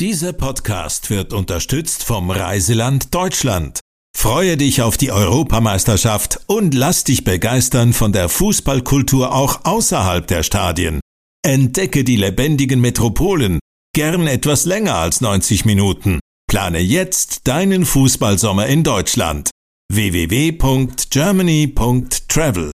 Dieser Podcast wird unterstützt vom Reiseland Deutschland. Freue dich auf die Europameisterschaft und lass dich begeistern von der Fußballkultur auch außerhalb der Stadien. Entdecke die lebendigen Metropolen, gern etwas länger als 90 Minuten. Plane jetzt deinen Fußballsommer in Deutschland. www.germany.travel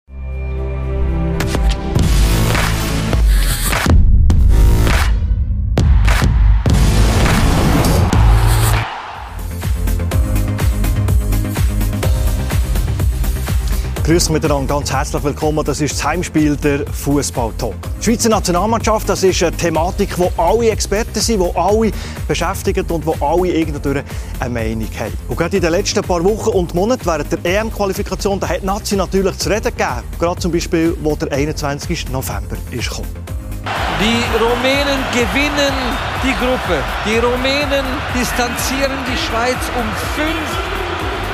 Grüß miteinander, ganz herzlich willkommen. Das ist das Heimspiel der Fußball-Talk. Die Schweizer Nationalmannschaft, das ist eine Thematik, wo alle Experten sind, wo alle beschäftigt und wo alle irgendwie eine Meinung haben. Und gerade in den letzten paar Wochen und Monaten während der EM-Qualifikation, da hat die Nazi natürlich zu reden gegeben. Gerade zum Beispiel, wo der 21. November ist gekommen. Die Rumänen gewinnen die Gruppe. Die Rumänen distanzieren die Schweiz um fünf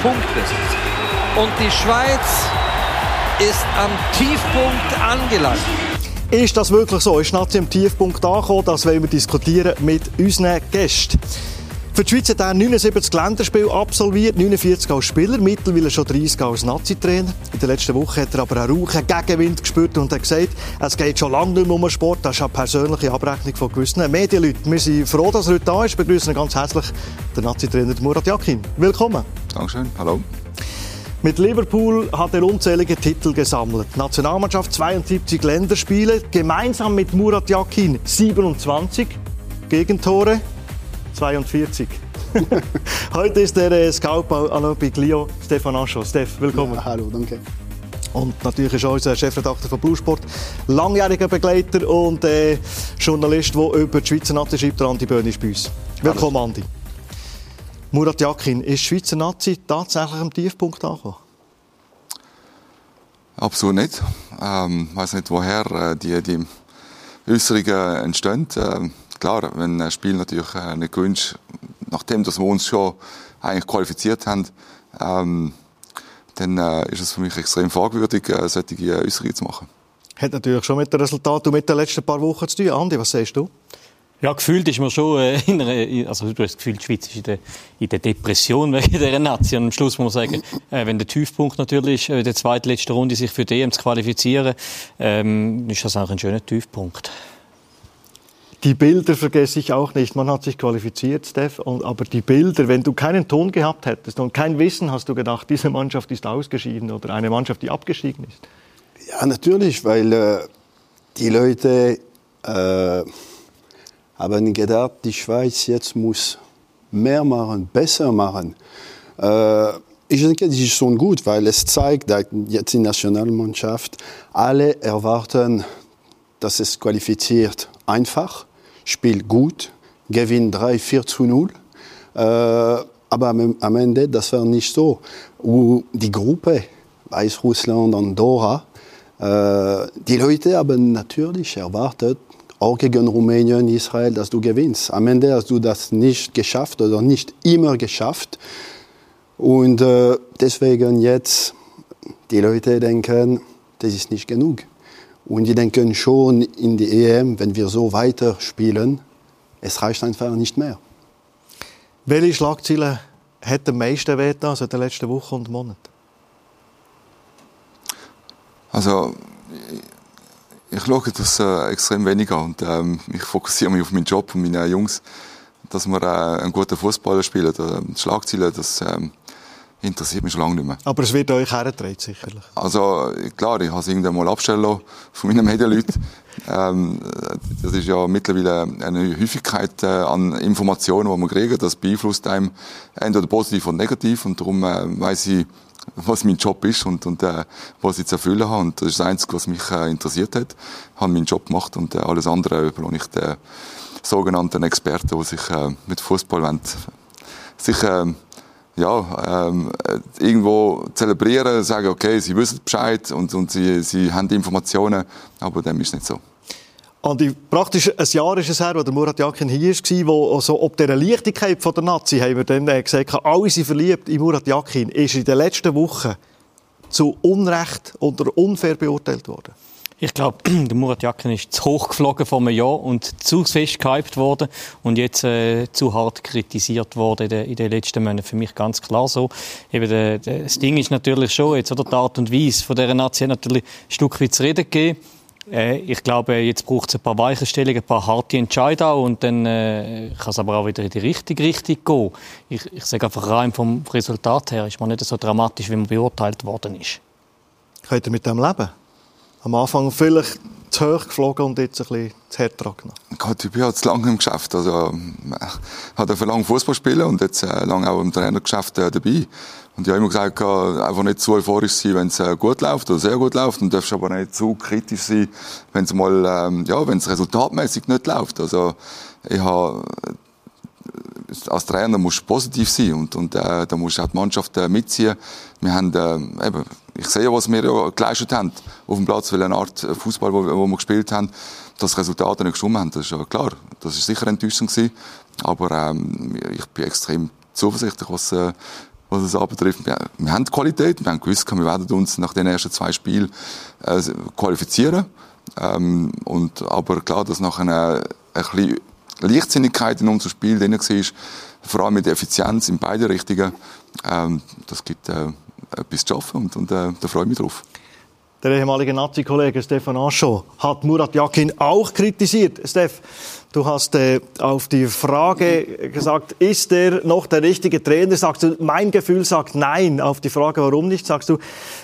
Punkte. Und die Schweiz ist am Tiefpunkt angelangt. Ist das wirklich so? Ist Nazi am Tiefpunkt angekommen? Das wollen wir diskutieren mit unseren Gästen. Für die Schweiz hat er 79 Länderspiele absolviert, 49 als Spieler, mittlerweile schon 30 als Nazi-Trainer. In der letzten Woche hat er aber einen rauchen Gegenwind gespürt und hat gesagt, es geht schon lange nicht mehr um den Sport. Das ist eine persönliche Abrechnung von gewissen Medienleuten. Wir sind froh, dass er heute da ist. Wir begrüßen ganz herzlich den Nazi-Trainer Murat Yakin. Willkommen. Dankeschön. Hallo. Mit Liverpool hat er unzählige Titel gesammelt. Nationalmannschaft 72 Länderspiele, gemeinsam mit Murat Yakin 27 Gegentore 42. Heute ist der äh, Scout bei Biglio, Stefan Ascho. Steff, willkommen. Ja, hallo, danke. Und natürlich ist auch unser Chefredakteur von Bluesport, langjähriger Begleiter und äh, Journalist, der über die Schweizer Nazi schreibt, Andi Böhn ist bei uns. Willkommen, Andi. Murat Yakin, ist die Schweizer Nazi tatsächlich am Tiefpunkt angekommen? Absolut nicht. Ähm, ich weiß nicht, woher äh, die, die Äußerungen entstehen. Ähm, klar, wenn ein Spiel natürlich äh, nicht gewünscht, nachdem dass wir uns schon eigentlich qualifiziert haben, ähm, dann äh, ist es für mich extrem fragwürdig, äh, solche Äußerungen zu machen. Hat natürlich schon mit dem Resultat und mit den letzten paar Wochen zu tun. Andi, was sagst du? Ja, gefühlt ist man schon, äh, in einer, also du hast das Gefühl, die Schweiz ist in der, in der Depression wegen dieser Nation. am Schluss muss man sagen, äh, wenn der Tiefpunkt natürlich äh, der zweitletzte Runde sich für die EM zu qualifizieren, ähm, ist das auch ein schöner Tiefpunkt. Die Bilder vergesse ich auch nicht. Man hat sich qualifiziert, Steph, und, aber die Bilder, wenn du keinen Ton gehabt hättest und kein Wissen, hast du gedacht, diese Mannschaft ist ausgeschieden oder eine Mannschaft, die abgestiegen ist. Ja, natürlich, weil äh, die Leute äh, haben gedacht, die Schweiz jetzt muss mehr machen, besser machen. Äh, ich denke, das ist schon gut, weil es zeigt, dass jetzt die Nationalmannschaft alle erwarten, dass es qualifiziert einfach, spielt gut, gewinnt 3, 4 zu 0. Äh, aber am Ende, das war nicht so. Die Gruppe, Weißrussland, Andorra, äh, die Leute haben natürlich erwartet, auch gegen Rumänien, Israel, dass du gewinnst. Am Ende hast du das nicht geschafft oder nicht immer geschafft. Und äh, deswegen jetzt, die Leute denken, das ist nicht genug. Und die denken schon in die EM, wenn wir so weiter spielen, es reicht einfach nicht mehr. Welche Schlagzeilen hat am meisten wehgetan seit den letzten Wochen und Monaten? Also, ich schaue das äh, extrem wenig an und ähm, ich fokussiere mich auf meinen Job und meine Jungs, dass wir äh, einen guten Fußballer spielen. Äh, Schlagzeilen, das ähm, interessiert mich schon lange nicht mehr. Aber es wird euch hergetragen, sicherlich. Also klar, ich habe es irgendwann mal abstellen lassen von meinen Medienleuten. ähm, das ist ja mittlerweile eine Häufigkeit äh, an Informationen, die man kriegen. Das beeinflusst einem entweder positiv oder negativ und darum äh, weiß ich, was mein Job ist und, und äh, was ich zu erfüllen habe. Und das ist das Einzige, was mich äh, interessiert hat. Ich habe meinen Job gemacht und äh, alles andere überlasse ich den sogenannten Experten, die sich äh, mit Fußball wollen, sich äh, ja, ähm, irgendwo zelebrieren, sagen, okay, sie wissen Bescheid und, und sie, sie haben die Informationen, aber dem ist nicht so. Andi, praktisch ein Jahr ist es her, der Murat Yakin hier war, wo also ob dieser Leichtigkeit der Nazi, haben wir dann äh, gesagt, alle sind verliebt in Murat Yakin, ist in den letzten Wochen zu Unrecht oder unfair beurteilt worden. Ich glaube, der Murat Yakin ist zu hoch geflogen vor einem Jahr und zu fest gehypt worden und jetzt äh, zu hart kritisiert worden in den, in den letzten Monaten. Für mich ganz klar so. Eben der, der, das Ding ist natürlich schon jetzt, oder die Art und Weise von dieser Nation natürlich ein Stück weit zu reden gegeben. Äh, ich glaube, jetzt braucht es ein paar Weichenstellungen, ein paar harte Entscheidungen und dann äh, kann es aber auch wieder in die richtige Richtung gehen. Ich, ich sage einfach rein vom Resultat her ist man nicht so dramatisch, wie man beurteilt worden ist. Könnt ihr mit dem leben? Am Anfang vielleicht zu hoch geflogen und jetzt ein bisschen zu hart genommen? Gott, ich bin halt zu lange im Geschäft. Also, ich habe lange Fußball spielen und jetzt äh, lange auch im Trainergeschäft äh, dabei. Und ich habe immer gesagt, einfach nicht zu euphorisch sein, wenn es äh, gut läuft oder sehr gut läuft. Und darfst aber nicht zu kritisch sein, wenn es mal, ähm, ja, wenn es resultatmäßig nicht läuft. Also, ich habe als Trainer musst du positiv sein und, und äh, da musst du auch die Mannschaft äh, mitziehen. Wir haben, äh, eben, ich sehe, was wir ja geleistet haben auf dem Platz, welche Art Fußball, wo, wo wir gespielt haben, dass Resultate nicht gestimmt haben. Das ist ja klar. Das ist sicher enttäuschend gewesen. Aber ähm, ich bin extrem zuversichtlich, was, äh, was es anbetrifft. Wir, wir haben Qualität. Wir haben gewusst, wir werden uns nach den ersten zwei Spielen äh, qualifizieren. Ähm, und, aber klar, dass nachher äh, ein bisschen Leichtsinnigkeit in unserem Spiel drin war, vor allem mit der Effizienz in beide Richtungen, ähm, das gibt äh, etwas zu schaffen und, und äh, da freue ich mich drauf. Der ehemalige Nazi-Kollege Stefan Ascho hat Murat Yakin auch kritisiert. Stef, du hast äh, auf die Frage gesagt, ist er noch der richtige Trainer? Sagst du, mein Gefühl sagt nein. Auf die Frage, warum nicht, sagst du,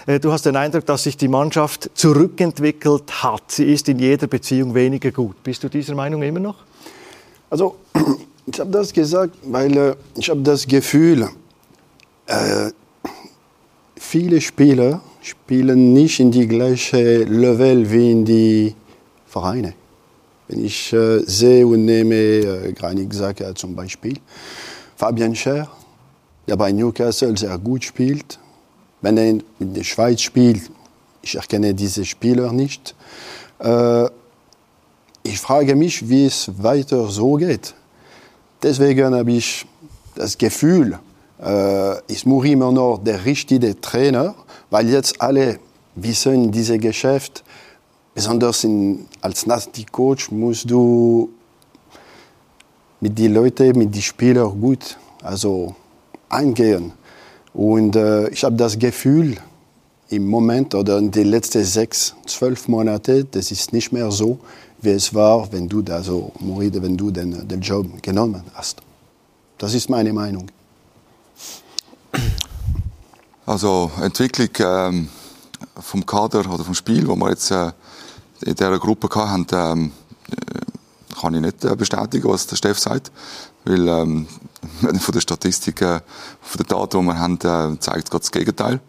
äh, du hast den Eindruck, dass sich die Mannschaft zurückentwickelt hat. Sie ist in jeder Beziehung weniger gut. Bist du dieser Meinung immer noch? Also, ich habe das gesagt, weil äh, ich habe das Gefühl, äh, viele Spieler spielen nicht in die gleiche Level wie in die Vereine. Wenn ich äh, sehe und nehme äh, Granit Xhaka zum Beispiel, Fabian Scher, der bei Newcastle sehr gut spielt. Wenn er in der Schweiz spielt, ich erkenne diese Spieler nicht. Äh, ich frage mich, wie es weiter so geht. Deswegen habe ich das Gefühl, äh, ist Muri immer noch der richtige Trainer, weil jetzt alle wissen in diesem Geschäft, besonders in, als Nasty-Coach musst du mit den Leuten, mit den Spielern gut also eingehen. Und äh, ich habe das Gefühl, im Moment oder in den letzten sechs, zwölf Monaten, das ist nicht mehr so, wie es war, wenn du, also Moride, wenn du den, den Job genommen hast. Das ist meine Meinung. Also Entwicklung ähm, vom Kader oder vom Spiel, wo wir jetzt äh, in dieser Gruppe hatten, ähm, äh, kann ich nicht äh, bestätigen, was der Steff sagt, weil ähm, von der Statistik, äh, von den Daten, die wir haben, äh, zeigt gerade das Gegenteil.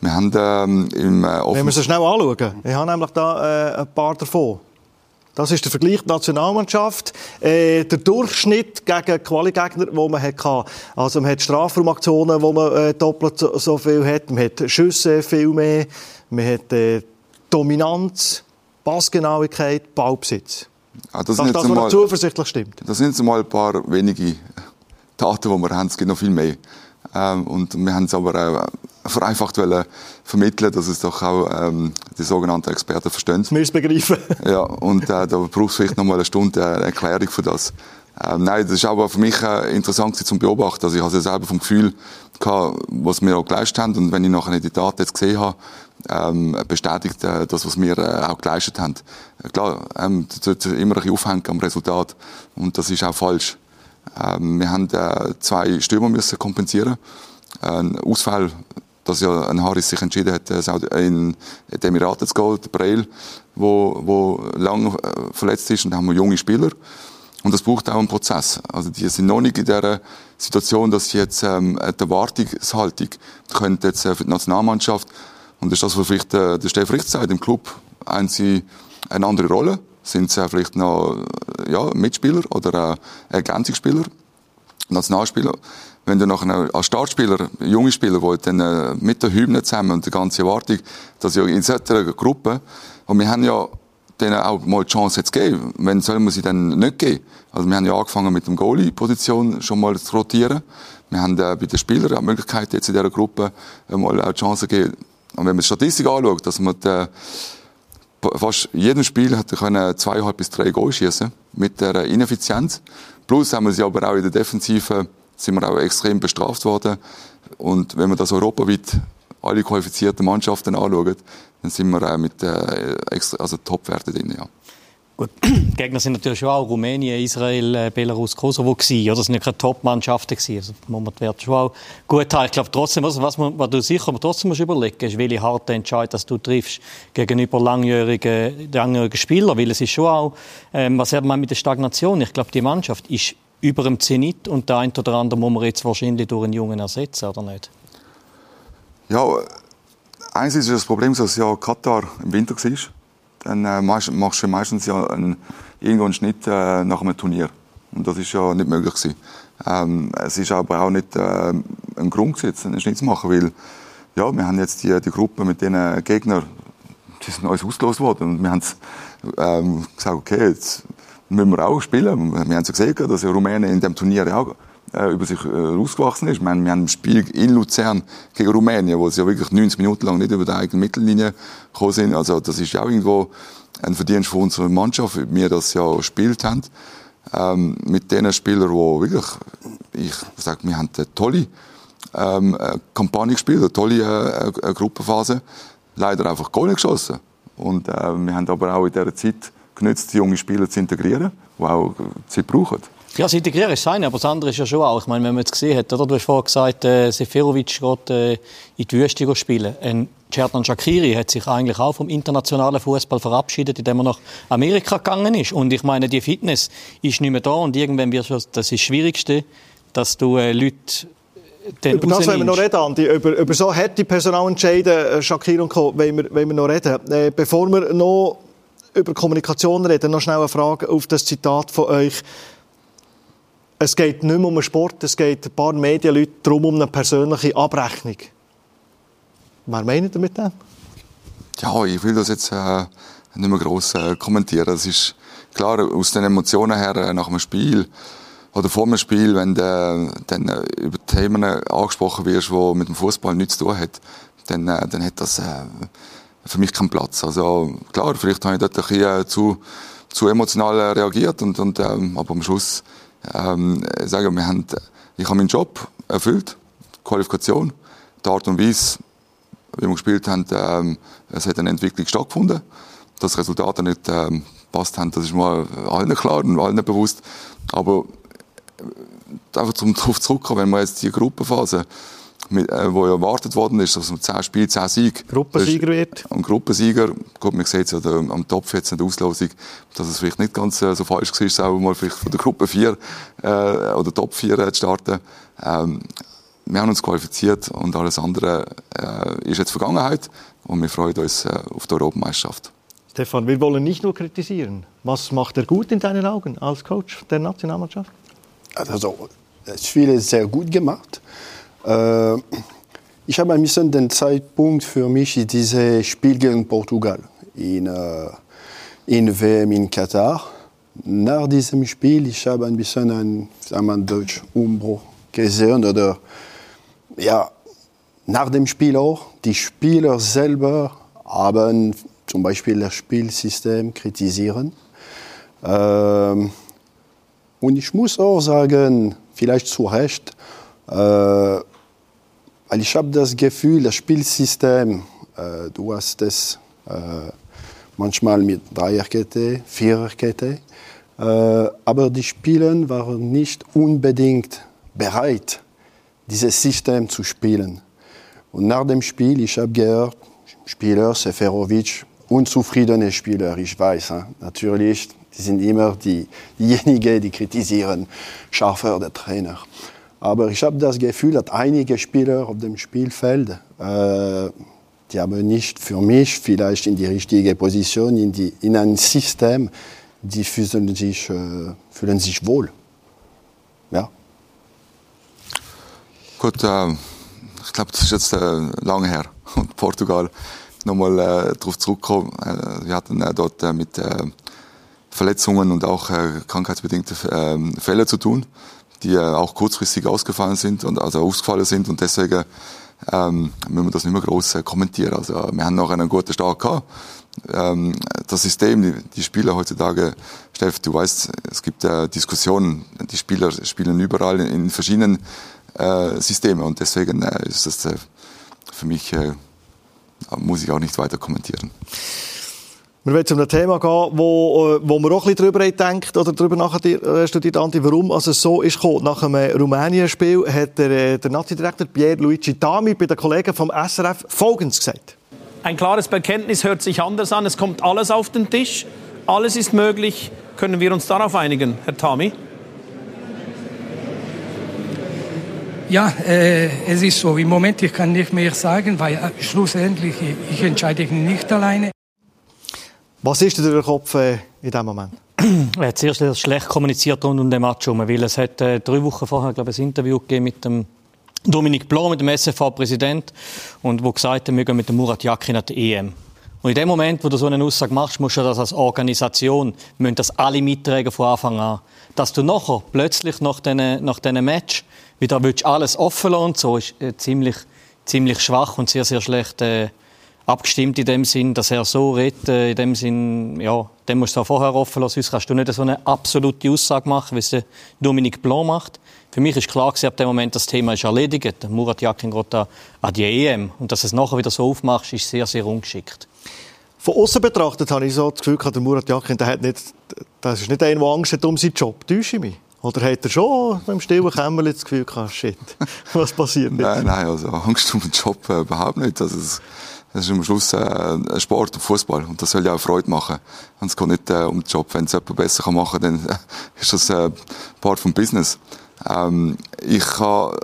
Wir haben ähm, im äh, Wenn wir es schnell anschauen, ich habe nämlich da äh, ein paar davon. Das ist der Vergleich der Nationalmannschaft. Äh, der Durchschnitt gegen Quali-Gegner, den man hatte. Also man hat Strafraumaktionen, wo man äh, doppelt so, so, viel hat. Man hat Schüsse viel mehr. Man hat äh, Dominanz, Passgenauigkeit, Ballbesitz. Ah, das, das, zuversichtlich stimmt. Das sind mal ein paar wenige Daten, die wir haben. Es gibt noch viel mehr. Ähm, und wir haben es aber auch vereinfacht vermitteln, dass es doch auch ähm, die sogenannten Experten verstehen. Wir es begreifen. ja, und äh, da braucht es vielleicht noch mal eine Stunde äh, Erklärung für das. Ähm, nein, das ist aber für mich äh, interessant zu beobachten. Also ich hatte selber vom Gefühl gehabt, was wir auch geleistet haben. Und wenn ich nachher die Daten jetzt gesehen habe, ähm, bestätigt äh, das, was wir äh, auch geleistet haben. Äh, klar, ähm, das sollte immer ein bisschen aufhängen am Resultat. Und das ist auch falsch. Ähm, wir haben äh, zwei Stürmer müssen kompensieren. Ein Ausfall dass ja ein Harris sich entschieden hat, äh, in die Emiraten zu gehen, der Breil, wo, wo lange äh, verletzt ist, und da haben wir junge Spieler. Und das braucht auch einen Prozess. Also die sind noch nicht in der Situation, dass sie jetzt ähm, die Erwartungshaltung können jetzt äh, für die Nationalmannschaft und das ist das, was vielleicht äh, der Steff Richt sagt, im Club haben sie eine andere Rolle, sind sie vielleicht noch ja, Mitspieler oder äh, Ergänzungsspieler, Nationalspieler wenn du nachher als Startspieler, junge Spieler, die dann äh, mit der Hymne zusammen und der ganze Erwartung, dass ja in solcher Gruppe, und wir haben ja denen auch mal die Chance jetzt geben. Wenn sollen wir sie dann nicht geben? Also wir haben ja angefangen mit dem Goalie-Position schon mal zu rotieren. Wir haben äh, bei den Spielern auch die Möglichkeit, jetzt in dieser Gruppe äh, mal auch die Chance geben. Und wenn man die Statistik anschaut, dass man die fast jedem Spiel hat er können zweieinhalb bis drei Goal schießen mit der Ineffizienz. Plus haben wir sie aber auch in der Defensive sind wir auch extrem bestraft worden. Und wenn man das europaweit alle qualifizierten Mannschaften anschaut, dann sind wir auch mit äh, also Topwerten drin, ja. Gut, Gegner sind natürlich schon auch Rumänien, Israel, äh, Belarus, Kosovo gewesen, oder? Das sind ja keine Top-Mannschaften gewesen. Also, muss man die Werte schon auch gut haben. Ich glaube trotzdem, was, was, man, was du sicher aber trotzdem musst überlegen, ist, welche harte Entscheid, dass du triffst gegenüber langjährigen, langjährigen Spielern, weil es ist schon auch, ähm, was hat man mit der Stagnation? Ich glaube, die Mannschaft ist über dem Zenit und der ein oder andere muss man jetzt wahrscheinlich durch einen Jungen ersetzen, oder nicht? Ja, eins ist das Problem, dass ja Katar im Winter war dann äh, machst, du meistens ja einen, irgendwo einen Schnitt äh, nach einem Turnier. Und das ist ja nicht möglich gewesen. Ähm, es ist aber auch nicht äh, ein Grund gewesen, einen Schnitt zu machen, weil ja, wir haben jetzt die, die Gruppe mit den Gegnern, die sind uns ausgelost worden und wir haben ähm, gesagt, okay, jetzt müssen wir auch spielen. Wir haben ja gesehen, dass ja Rumänien in dem Turnier auch äh, über sich äh, ist. Ich meine, wir haben ein Spiel in Luzern gegen Rumänien, wo sie ja wirklich 90 Minuten lang nicht über die eigene Mittellinie gekommen sind. Also das ist ja auch irgendwo ein Verdienst von unserer Mannschaft, wie wir das ja gespielt haben. Ähm, mit den Spielern, die wirklich, ich sage, wir haben eine tolle ähm, Kampagne gespielt, eine tolle äh, Gruppenphase. Leider einfach Goal geschossen. Und äh, wir haben aber auch in dieser Zeit genützt, junge Spieler zu integrieren, die auch Zeit brauchen. Ja, das Integrieren ist das aber das andere ist ja schon auch. Ich meine, wenn man jetzt gesehen hat, oder? du hast vorhin gesagt, äh, Seferovic geht äh, in die Wüste spielen. Ein Cerdan Shakiri hat sich eigentlich auch vom internationalen Fußball verabschiedet, indem er nach Amerika gegangen ist. Und ich meine, die Fitness ist nicht mehr da und irgendwann wird das das Schwierigste, dass du äh, Leute den über das wollen wir noch reden, Andi. Über, über so harte Personalentscheide, äh, Shakir und Co., wollen wir, wollen wir noch reden. Äh, bevor wir noch über Kommunikation reden, noch schnell eine Frage auf das Zitat von euch es geht nicht mehr um Sport, es geht ein paar Medienleute darum um eine persönliche Abrechnung. Was meint ihr mit dem? Ja, ich will das jetzt äh, nicht mehr gross äh, kommentieren. Es ist klar, aus den Emotionen her äh, nach dem Spiel oder vor dem Spiel, wenn du dann äh, über Themen angesprochen wirst, die mit dem Fußball nichts zu tun haben, dann, äh, dann hat das äh, für mich keinen Platz. Also klar, vielleicht habe ich dort ein bisschen äh, zu, zu emotional reagiert, und, und, ähm, aber am Schluss ähm, sagen, wir haben, ich habe meinen Job erfüllt, Qualifikation, die Art und Weise, wie wir gespielt haben, ähm, es hat eine Entwicklung stattgefunden. Dass die Resultate nicht ähm, haben, das ist mir allen klar und allen bewusst. Aber äh, einfach zum darauf zurückkommen, wenn wir jetzt die Gruppenphase mit, äh, wo erwartet worden ist, dass man 10 Spiele, 10 Siege. Gruppensieger wird. Und Gruppensieger, gut, man sieht es ja am Topf jetzt in der Auslosung, dass es vielleicht nicht ganz äh, so falsch war, selber mal vielleicht von der Gruppe 4 äh, oder Top 4 äh, zu starten. Ähm, wir haben uns qualifiziert und alles andere äh, ist jetzt Vergangenheit und wir freuen uns äh, auf die Europameisterschaft. Stefan, wir wollen nicht nur kritisieren. Was macht er gut in deinen Augen als Coach der Nationalmannschaft? Also, das Spiel ist sehr gut gemacht. Äh, ich habe ein bisschen den Zeitpunkt für mich dieses Spiel gegen Portugal in, äh, in WM in Katar. Nach diesem Spiel ich habe ein bisschen ein, wir, Deutsch Umbruch gesehen oder ja nach dem Spiel auch die Spieler selber haben zum Beispiel das Spielsystem kritisieren. Ähm, und ich muss auch sagen, vielleicht zu Recht, äh, weil ich habe das Gefühl, das Spielsystem, äh, du hast es äh, manchmal mit Dreierkette, Viererkette, äh, aber die Spieler waren nicht unbedingt bereit, dieses System zu spielen. Und nach dem Spiel, ich habe gehört, Spieler, Seferovic, unzufriedene Spieler, ich weiß, hein, natürlich, die sind immer die, diejenigen, die kritisieren scharfer der Trainer. Aber ich habe das Gefühl, dass einige Spieler auf dem Spielfeld, äh, die haben nicht für mich vielleicht in die richtige Position, in, die, in ein System, die fühlen sich, äh, fühlen sich wohl. Ja. Gut, äh, ich glaube, das ist jetzt äh, lange her. Und Portugal nochmal äh, darauf zurückkommen. Äh, wir hatten äh, dort mit Verletzungen und auch äh, krankheitsbedingte äh, Fälle zu tun die äh, auch kurzfristig ausgefallen sind und also ausgefallen sind und deswegen ähm, müssen wir das nicht mehr groß äh, kommentieren. Also wir haben noch einen guten Start gehabt, ähm, das System, die, die Spieler heutzutage, Steff, du weißt, es gibt äh, Diskussionen, die Spieler spielen überall in, in verschiedenen äh, Systemen und deswegen äh, ist das äh, für mich, äh, muss ich auch nicht weiter kommentieren. Wir wollen zu einem Thema gehen, wo, äh, wo man auch ein bisschen darüber denkt oder darüber nachstudiert, äh, Andi, warum also es so ist gekommen. Nach einem Rumänien-Spiel hat der, der Nazi-Direktor Pierre Luigi Dami bei den Kollegen vom SRF Folgendes gesagt. Ein klares Bekenntnis hört sich anders an. Es kommt alles auf den Tisch. Alles ist möglich. Können wir uns darauf einigen, Herr Tami? Ja, äh, es ist so. Im Moment ich kann nicht mehr sagen, weil äh, schlussendlich ich entscheide nicht alleine. Was ist dir durch Kopf äh, in diesem Moment? er hat sehr schlecht kommuniziert rund um den Match herum, weil es hat äh, drei Wochen vorher glaube ich, ein Interview gegeben mit dem Dominik Blanc, mit dem SFV-Präsident, und wo gesagt hat, wir gehen mit dem Murat Yakin an die EM. Und in dem Moment, wo du so eine Aussage machst, musst du das als Organisation, müssen das alle mittragen von Anfang an. Dass du nachher plötzlich nach diesen, nach Match wieder willst alles offen lassen so, ist äh, ziemlich, ziemlich schwach und sehr, sehr schlecht äh, abgestimmt in dem Sinn, dass er so redet, äh, in dem Sinn, ja, dem musst du auch vorher offen lassen, sonst kannst du nicht so eine absolute Aussage machen, wie es der Dominik Blanc macht. Für mich ist klar gewesen, ab dem Moment, das Thema ist erledigt. Murat Yakin geht an die EM. Und dass es nachher wieder so aufmachst, ist sehr, sehr ungeschickt. Von außen betrachtet habe ich so das Gefühl, der Murat Yakin, der hat nicht, das ist nicht einer, der Angst hat um seinen Job. Täusche ich mich? Oder hat er schon beim stillen Kämmerchen das Gefühl gehabt, shit, was passiert nicht? Nein, nein, also Angst um den Job äh, überhaupt nicht. Also es, das ist am Schluss äh, Sport und Fußball und das soll ja auch Freude machen. Und es geht nicht äh, um den Job. Wenn es jemand besser machen kann, dann äh, ist das äh, Part vom Business. Ähm, ich habe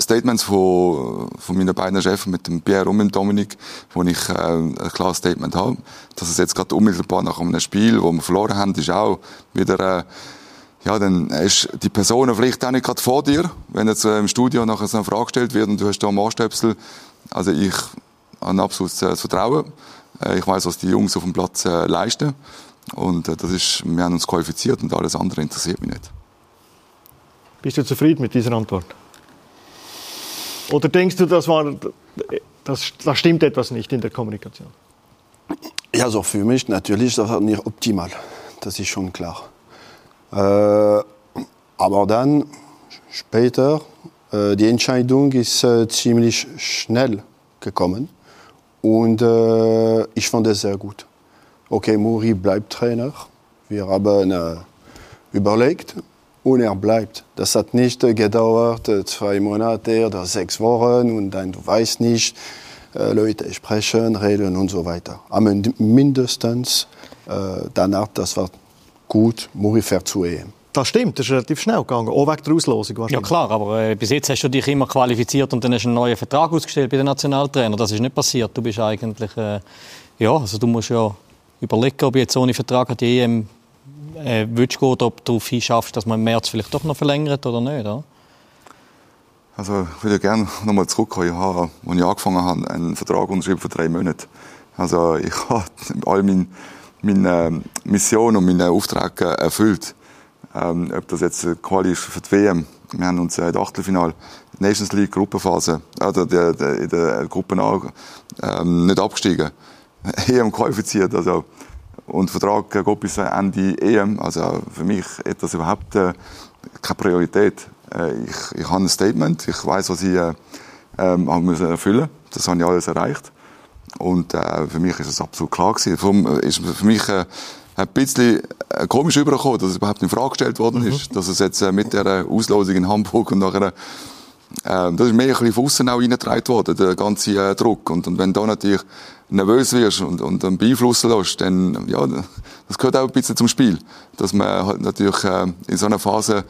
Statements von, von meinen beiden Chefs, mit dem Pierre und dem Dominik, wo ich äh, ein klares Statement habe. Dass es jetzt gerade unmittelbar nach einem Spiel, wo wir verloren haben, ist auch wieder... Äh, ja, dann ist die Person vielleicht auch nicht gerade vor dir, wenn jetzt äh, im Studio nachher so eine Frage gestellt wird und du hast da einen Ohrstöpsel. Also ich habe ein absolutes äh, Vertrauen. Äh, ich weiß, was die Jungs auf dem Platz äh, leisten. Und äh, das ist, wir haben uns qualifiziert und alles andere interessiert mich nicht. Bist du zufrieden mit dieser Antwort? Oder denkst du, das, war, das, das stimmt etwas nicht in der Kommunikation? Ja, also für mich natürlich ist das nicht optimal. Das ist schon klar. Äh, aber dann, später, äh, die Entscheidung ist äh, ziemlich schnell gekommen. Und äh, ich fand es sehr gut. Okay, Muri bleibt Trainer. Wir haben äh, überlegt und er bleibt. Das hat nicht gedauert, äh, zwei Monate oder sechs Wochen und dann, du weißt nicht, äh, Leute sprechen, reden und so weiter. Aber mindestens äh, danach, das war gut, Muri fährt zu EM. Das stimmt, das ist relativ schnell gegangen, auch wegen der Auslosung Ja klar, aber äh, bis jetzt hast du dich immer qualifiziert und dann hast du einen neuen Vertrag ausgestellt bei den Nationaltrainer. Das ist nicht passiert. Du bist eigentlich, äh, ja, also du musst ja überlegen, ob jetzt ohne Vertrag an die EM äh, willst du ob du viel schaffst, dass man im März vielleicht doch noch verlängert oder nicht? Oder? Also ich würde gerne nochmal zurückkommen. Ich habe, als ich angefangen habe, einen Vertrag unterschrieben für drei Monate. Also ich habe all meine, meine Mission und meine Aufträge erfüllt. Ähm, ob das jetzt Quali ist für die WM. Wir haben uns äh, das Achtelfinale Nations League Gruppenphase, also der, der, in der Gruppe A, ähm, nicht abgestiegen. EM qualifiziert, also und der Vertrag geht bis Ende EM. Also für mich hat das überhaupt äh, keine Priorität. Äh, ich, ich habe ein Statement, ich weiß, was ich äh, ähm, erfüllen muss. Das habe ich alles erreicht. Und äh, für mich ist es absolut klar gewesen. Vom, äh, ist für mich äh, ein bisschen äh, komisch übergekommen, dass es überhaupt in Frage gestellt worden ist, mhm. dass es jetzt äh, mit der Auslosung in Hamburg und nachher ähm, das ist mehr ein bisschen von außen auch reingetragen worden, der ganze äh, Druck. Und, und wenn da natürlich nervös wirst und, und dann beeinflussen lässt, dann, ja, das gehört auch ein bisschen zum Spiel. Dass man halt natürlich äh, in so einer Phase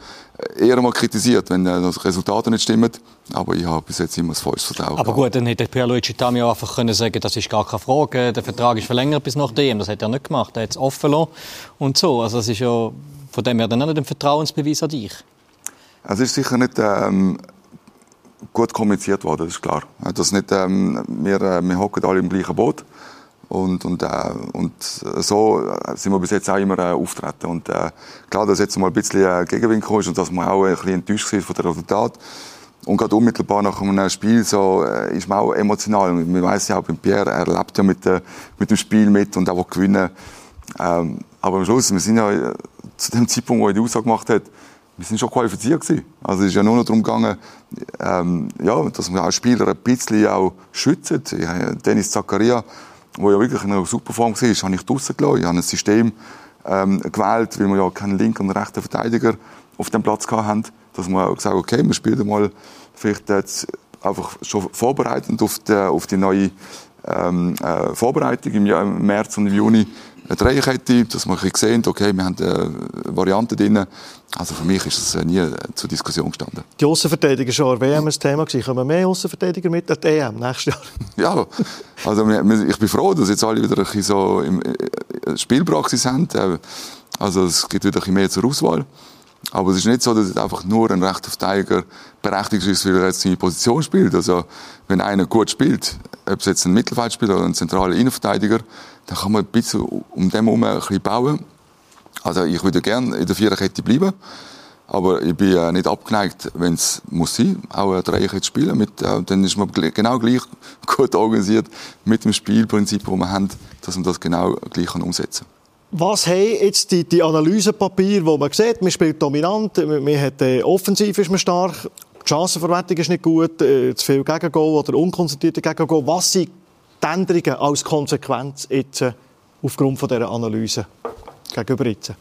eher mal kritisiert, wenn äh, die Resultate nicht stimmen. Aber ich habe bis jetzt immer das falsche Vertrauen Aber gut, dann hätte Pierluigi Tami auch einfach können sagen das ist gar keine Frage, der Vertrag ist verlängert bis nach dem. Das hat er nicht gemacht, er hat es offen lassen und so. Also das ist ja von dem her dann auch nicht ein Vertrauensbeweis an dich. Es ist sicher nicht... Ähm, gut kommuniziert worden, das ist klar. Das nicht, ähm, wir, äh, wir hocken alle im gleichen Boot. Und, und, äh, und so sind wir bis jetzt auch immer äh, auftreten. Und äh, klar, dass jetzt mal ein bisschen äh, Gegenwind ist und dass man auch ein bisschen enttäuscht ist von dem Resultat. Und gerade unmittelbar nach einem Spiel so, äh, ist man auch emotional. Man weiß ja auch, Pierre, er lebt ja mit, äh, mit dem Spiel mit und auch gewinnen. Ähm, aber am Schluss, wir sind ja äh, zu dem Zeitpunkt, wo er die Aussage gemacht hat, wir sind schon qualifiziert gewesen. Also es ist ja nur noch darum gegangen, ähm, ja, dass man auch Spieler ein bisschen auch schützen. Dennis Zakaria, der ja wirklich in einer super Form war, habe ich draussen gelassen. Ich habe ein System ähm, gewählt, weil wir ja keinen linken und rechten Verteidiger auf dem Platz hatten, dass wir auch gesagt okay, wir spielen mal vielleicht jetzt einfach schon vorbereitend auf die, auf die neue ähm, äh, Vorbereitung im, Jahr, im März und im Juni eine Dreierkette, dass wir sehen, okay, wir haben eine Variante drin. Also für mich ist es äh, nie zur Diskussion gestanden. Die Außenverteidiger schon an WM ein Thema gewesen. Kommen mehr Außenverteidiger mit an die EM nächstes Jahr? ja, also ich bin froh, dass jetzt alle wieder ein bisschen so im äh, Spielpraxis haben. Äh, also es gibt wieder ein bisschen mehr zur Auswahl. Aber es ist nicht so, dass einfach nur ein rechter Verteidiger berechtigt ist, weil er jetzt seine Position spielt. Also, wenn einer gut spielt, ob es jetzt ein Mittelfeldspieler oder ein zentraler Innenverteidiger, dann kann man ein bisschen um den herum ein bisschen bauen. Also, ich würde gerne in der Viererkette bleiben. Aber ich bin äh, nicht abgeneigt, wenn es muss sein, auch eine Dreierkette spielen. Mit, äh, dann ist man genau gleich gut organisiert mit dem Spielprinzip, das wir haben, dass man das genau gleich umsetzen kann. Was haben jetzt die, die Analysepapiere, wo man sieht, man spielt dominant, man, man hat, äh, offensiv ist man stark, die Chancenverwertung ist nicht gut, äh, zu viel Gegengol oder unkonzentrierte Gegengol. Was sind die Änderungen als Konsequenz jetzt äh, aufgrund von dieser Analyse gegenüber jetzt?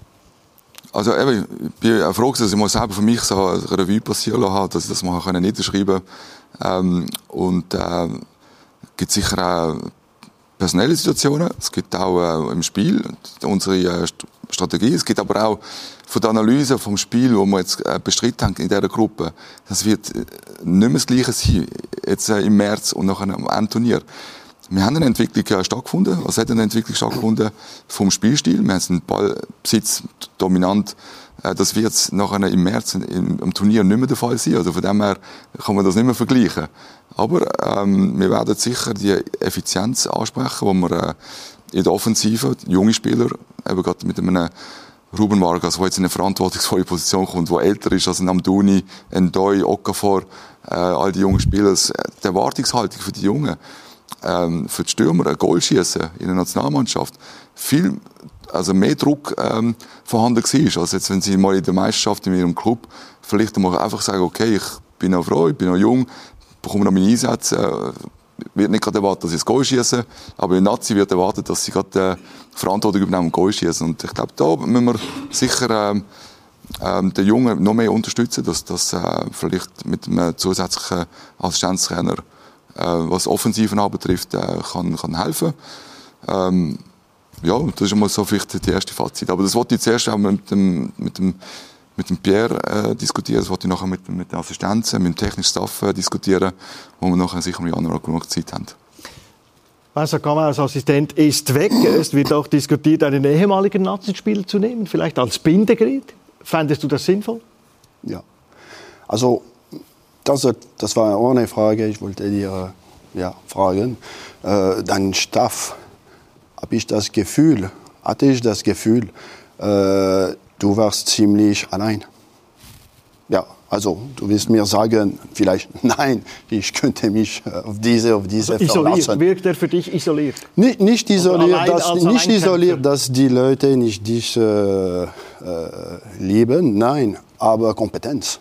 Also eben, ich bin auch froh, dass ich mal selber für mich so eine Revue passieren lassen habe, dass ich das mal niederschreiben konnte. Ähm, und äh, gibt sicher auch personelle Situationen, es gibt auch äh, im Spiel unsere äh, Strategie, es gibt aber auch von der Analyse vom Spiel, wo wir jetzt äh, bestritten haben in dieser Gruppe, das wird äh, nicht mehr das Gleiche sein, jetzt äh, im März und nachher am Endturnier. Wir haben eine Entwicklung äh, stattgefunden. Was hat eine Entwicklung stattgefunden vom Spielstil? Wir haben den Ballbesitz dominant. Äh, das wird nachher im März im, Turnier nicht mehr der Fall sein. Also von dem her kann man das nicht mehr vergleichen. Aber ähm, wir werden sicher die Effizienz ansprechen, wo wir äh, in der Offensive, junge Spieler, eben gerade mit einem Ruben Vargas, der jetzt in eine verantwortungsvolle Position kommt, der älter ist als ein Amduni, ein Doi, Okafor, äh, all die jungen Spieler, die Erwartungshaltung für die Jungen, ähm, für die Stürmer, ein Goal schießen in der Nationalmannschaft, viel also mehr Druck ähm, vorhanden war, als jetzt, wenn sie mal in der Meisterschaft in ihrem Club vielleicht einmal einfach sagen, okay, ich bin noch froh, ich bin noch jung, bekomme noch meine Einsätze. Äh, wird nicht gerade erwartet, dass ich das Goal schieße, aber in Nazi wird erwartet, dass sie gerade äh, Verantwortung übernehmen und Goal schießen. Und ich glaube, da müssen wir sicher ähm, ähm, den Jungen noch mehr unterstützen, dass das äh, vielleicht mit einem zusätzlichen Assistenztrainer, was Offensiven anbetrifft, äh, kann, kann helfen. Ähm, ja, das ist einmal so vielleicht die erste Fazit. Aber das wollte ich zuerst auch mit dem, mit dem mit dem Pierre äh, diskutieren, das wollte ich nachher mit, mit den Assistenzen, mit dem technischen Staff äh, diskutieren, wo wir nachher sicher im Januar genug Zeit haben. Also Kammer als Assistent ist weg. Es wird auch diskutiert, einen ehemaligen Nazispieler zu nehmen, vielleicht als Bindeglied. Fändest du das sinnvoll? Ja. Also, das, das war auch eine Frage. Ich wollte dir ja, fragen. Äh, dein Staff, habe ich das Gefühl, hatte ich das Gefühl, äh, du warst ziemlich allein. Ja, also du willst mir sagen, vielleicht nein, ich könnte mich äh, auf diese, auf diese also isoliert, verlassen. Wirkt er für dich isoliert? Nicht, nicht isoliert, dass, nicht isoliert, dass die Leute nicht dich äh, äh, lieben, nein, aber Kompetenz.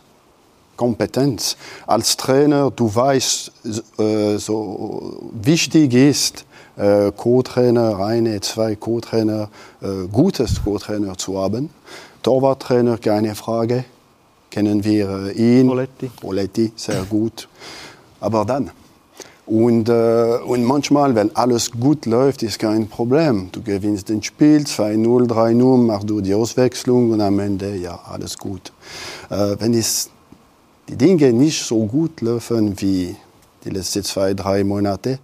Kompetenz. Als Trainer, du weißt, äh, so wichtig ist, äh, Co-Trainer, eine, zwei Co-Trainer, äh, gutes Co-Trainer zu haben. Torwarttrainer, keine Frage. Kennen wir ihn. Poletti. Poletti, sehr gut. Aber dann. Und, äh, und manchmal, wenn alles gut läuft, ist kein Problem. Du gewinnst das Spiel, 2-0, 3-0, machst du die Auswechslung und am Ende, ja, alles gut. Äh, wenn es, die Dinge nicht so gut laufen wie die letzten zwei, drei Monate,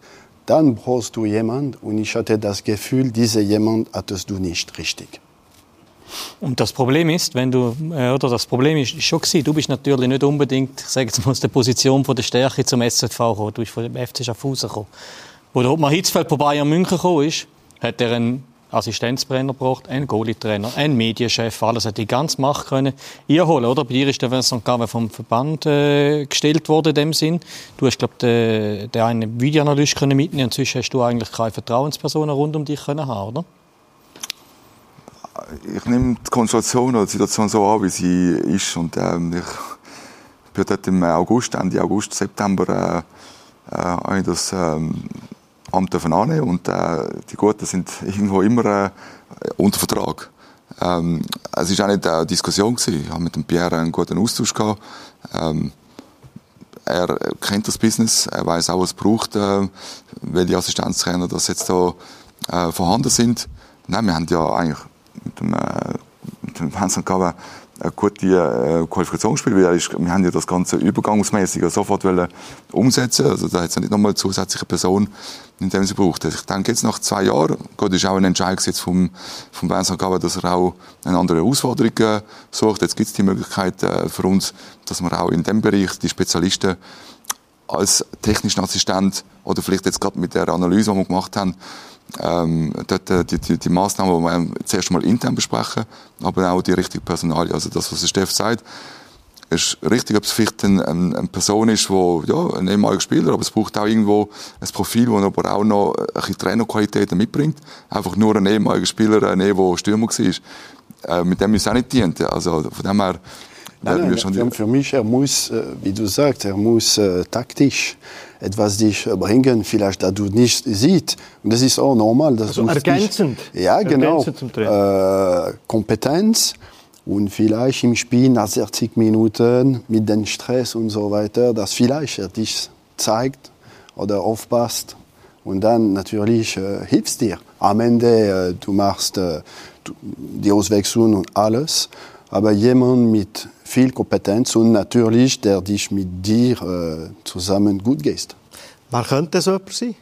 dann brauchst du jemanden. Und ich hatte das Gefühl, diese jemand hattest du nicht richtig. Und das Problem ist, wenn du, äh, oder das Problem ist, schon gewesen, du bist natürlich nicht unbedingt, ich sage jetzt mal, aus der Position von der Stärke zum SZV gekommen, du bist von dem FC Schaffhausen gekommen. Wo der Ottmar Hitzfeld von Bayern München gekommen ist, hat er einen Assistenztrainer gebraucht, einen Goalie-Trainer, einen Medienchef, alles hat die ganze Macht können einholen, oder? Bei dir ist der Vincent Gave vom Verband äh, gestellt worden in dem Sinn. Du hast, glaube den, den einen Videoanalyst können mitnehmen und sonst hast du eigentlich keine Vertrauenspersonen rund um dich können haben, oder? Ich nehme die Konstellation oder die Situation so an, wie sie ist und ähm, ich bin dort im August, Ende August, September äh, äh, das ähm, Amt annehmen und äh, die Guten sind irgendwo immer äh, unter Vertrag. Ähm, es war auch nicht eine Diskussion gewesen. Ich habe mit dem Pierre einen guten Austausch gehabt. Ähm, er kennt das Business, er weiß auch, was es braucht, äh, welche Assistenztrainer das jetzt da äh, vorhanden sind. Nein, wir haben ja eigentlich mit dem, äh, mit dem Vincent Gabin eine gute äh, Qualifikation gespielt, weil wir haben ja das Ganze übergangsmäßig sofort wollen umsetzen Also da hat es ja nicht nochmal zusätzliche Person in dem sie braucht. Ich denke jetzt nach zwei Jahren, Gott ist auch ein Entscheid jetzt vom, vom Vincent Gaba, dass er auch eine andere Herausforderung äh, sucht. Jetzt gibt es die Möglichkeit äh, für uns, dass wir auch in dem Bereich die Spezialisten als technischen Assistent oder vielleicht jetzt gerade mit der Analyse, die wir gemacht haben, ähm, dort äh, die, die, die Massnahmen, die wir zuerst mal intern besprechen, aber auch die richtige Personalie. Also das, was der Steff sagt, ist richtig, ob es vielleicht eine, eine Person ist, wo, ja, ein ehemaliger Spieler, aber es braucht auch irgendwo ein Profil, das aber auch noch ein bisschen Trainerqualitäten mitbringt. Einfach nur ein ehemaliger Spieler nehmen, der Stürmer war. Äh, mit dem ist es auch nicht dient. Also von dem her, Nein, nein, für, für mich, er muss, äh, wie du sagst, er muss äh, taktisch etwas dich bringen, vielleicht, dass du nicht siehst. Und das ist auch normal. Das also ergänzend. Nicht, ja, genau. Äh, Kompetenz und vielleicht im Spiel nach 60 Minuten mit dem Stress und so weiter, dass vielleicht er dich zeigt oder aufpasst und dann natürlich äh, hilfst dir. Am Ende, äh, du machst äh, die Auswechslung und alles, aber jemand mit viel Kompetenz und natürlich, der dich mit dir äh, zusammen gut geht. Wer könnte so jemand sein?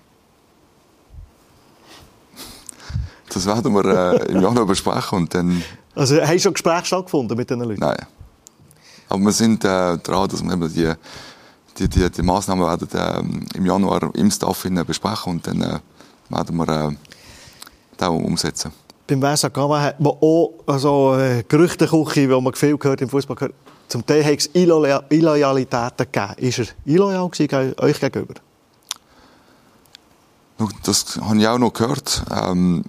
Das werden wir äh, im Januar besprechen und dann... Also hast du schon Gespräche stattgefunden mit diesen Leuten? Nein. Aber wir sind äh, dran, dass wir die, die, die, die Massnahmen werden äh, im Januar im Staff besprechen und dann äh, werden wir äh, das umsetzen. Beim Weser Gama hat man auch also, äh, Gerüchteküche, die man viel gehört im Fußball gehört. Zum Teil hat es Illoyalitäten gegeben. Ist er illoyal euch gegenüber? Das habe ich auch noch gehört. Ähm,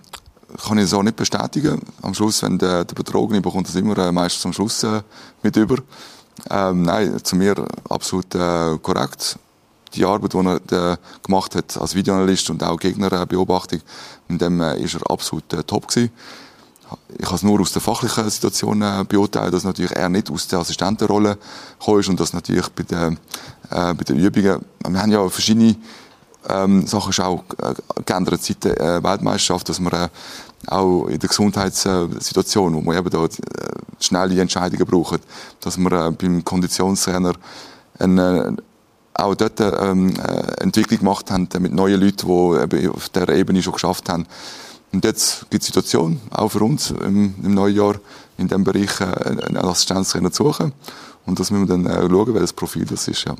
kann ich so nicht bestätigen. Am Schluss, wenn der, der Betrogene bekommt das immer äh, meistens am Schluss äh, mit über. Ähm, nein, zu mir absolut korrekt. Die Arbeit, die er äh, gemacht hat als Videoanalyst und auch Gegnerbeobachtung, in dem äh, ist er absolut äh, top gewesen. Ich habe es nur aus der fachlichen Situation äh, beurteilt, dass natürlich er nicht aus der Assistentenrolle gekommen und dass natürlich bei den, äh, bei den Übungen, wir haben ja verschiedene ähm, Sachen ist auch äh, geändert seit der äh, Weltmeisterschaft, dass man äh, auch in der Gesundheitssituation, wo man eben da äh, schnelle Entscheidungen braucht, dass man äh, beim Konditionstrainer eine, äh, auch dort ähm, äh, Entwicklung gemacht haben mit neuen Leuten, die auf der Ebene schon geschafft haben. Und jetzt gibt es Situation, auch für uns im, im neuen Jahr, in diesem Bereich äh, einen Assistenztrainer zu suchen. Und das müssen wir dann äh, schauen, welches Profil das ist. Ja.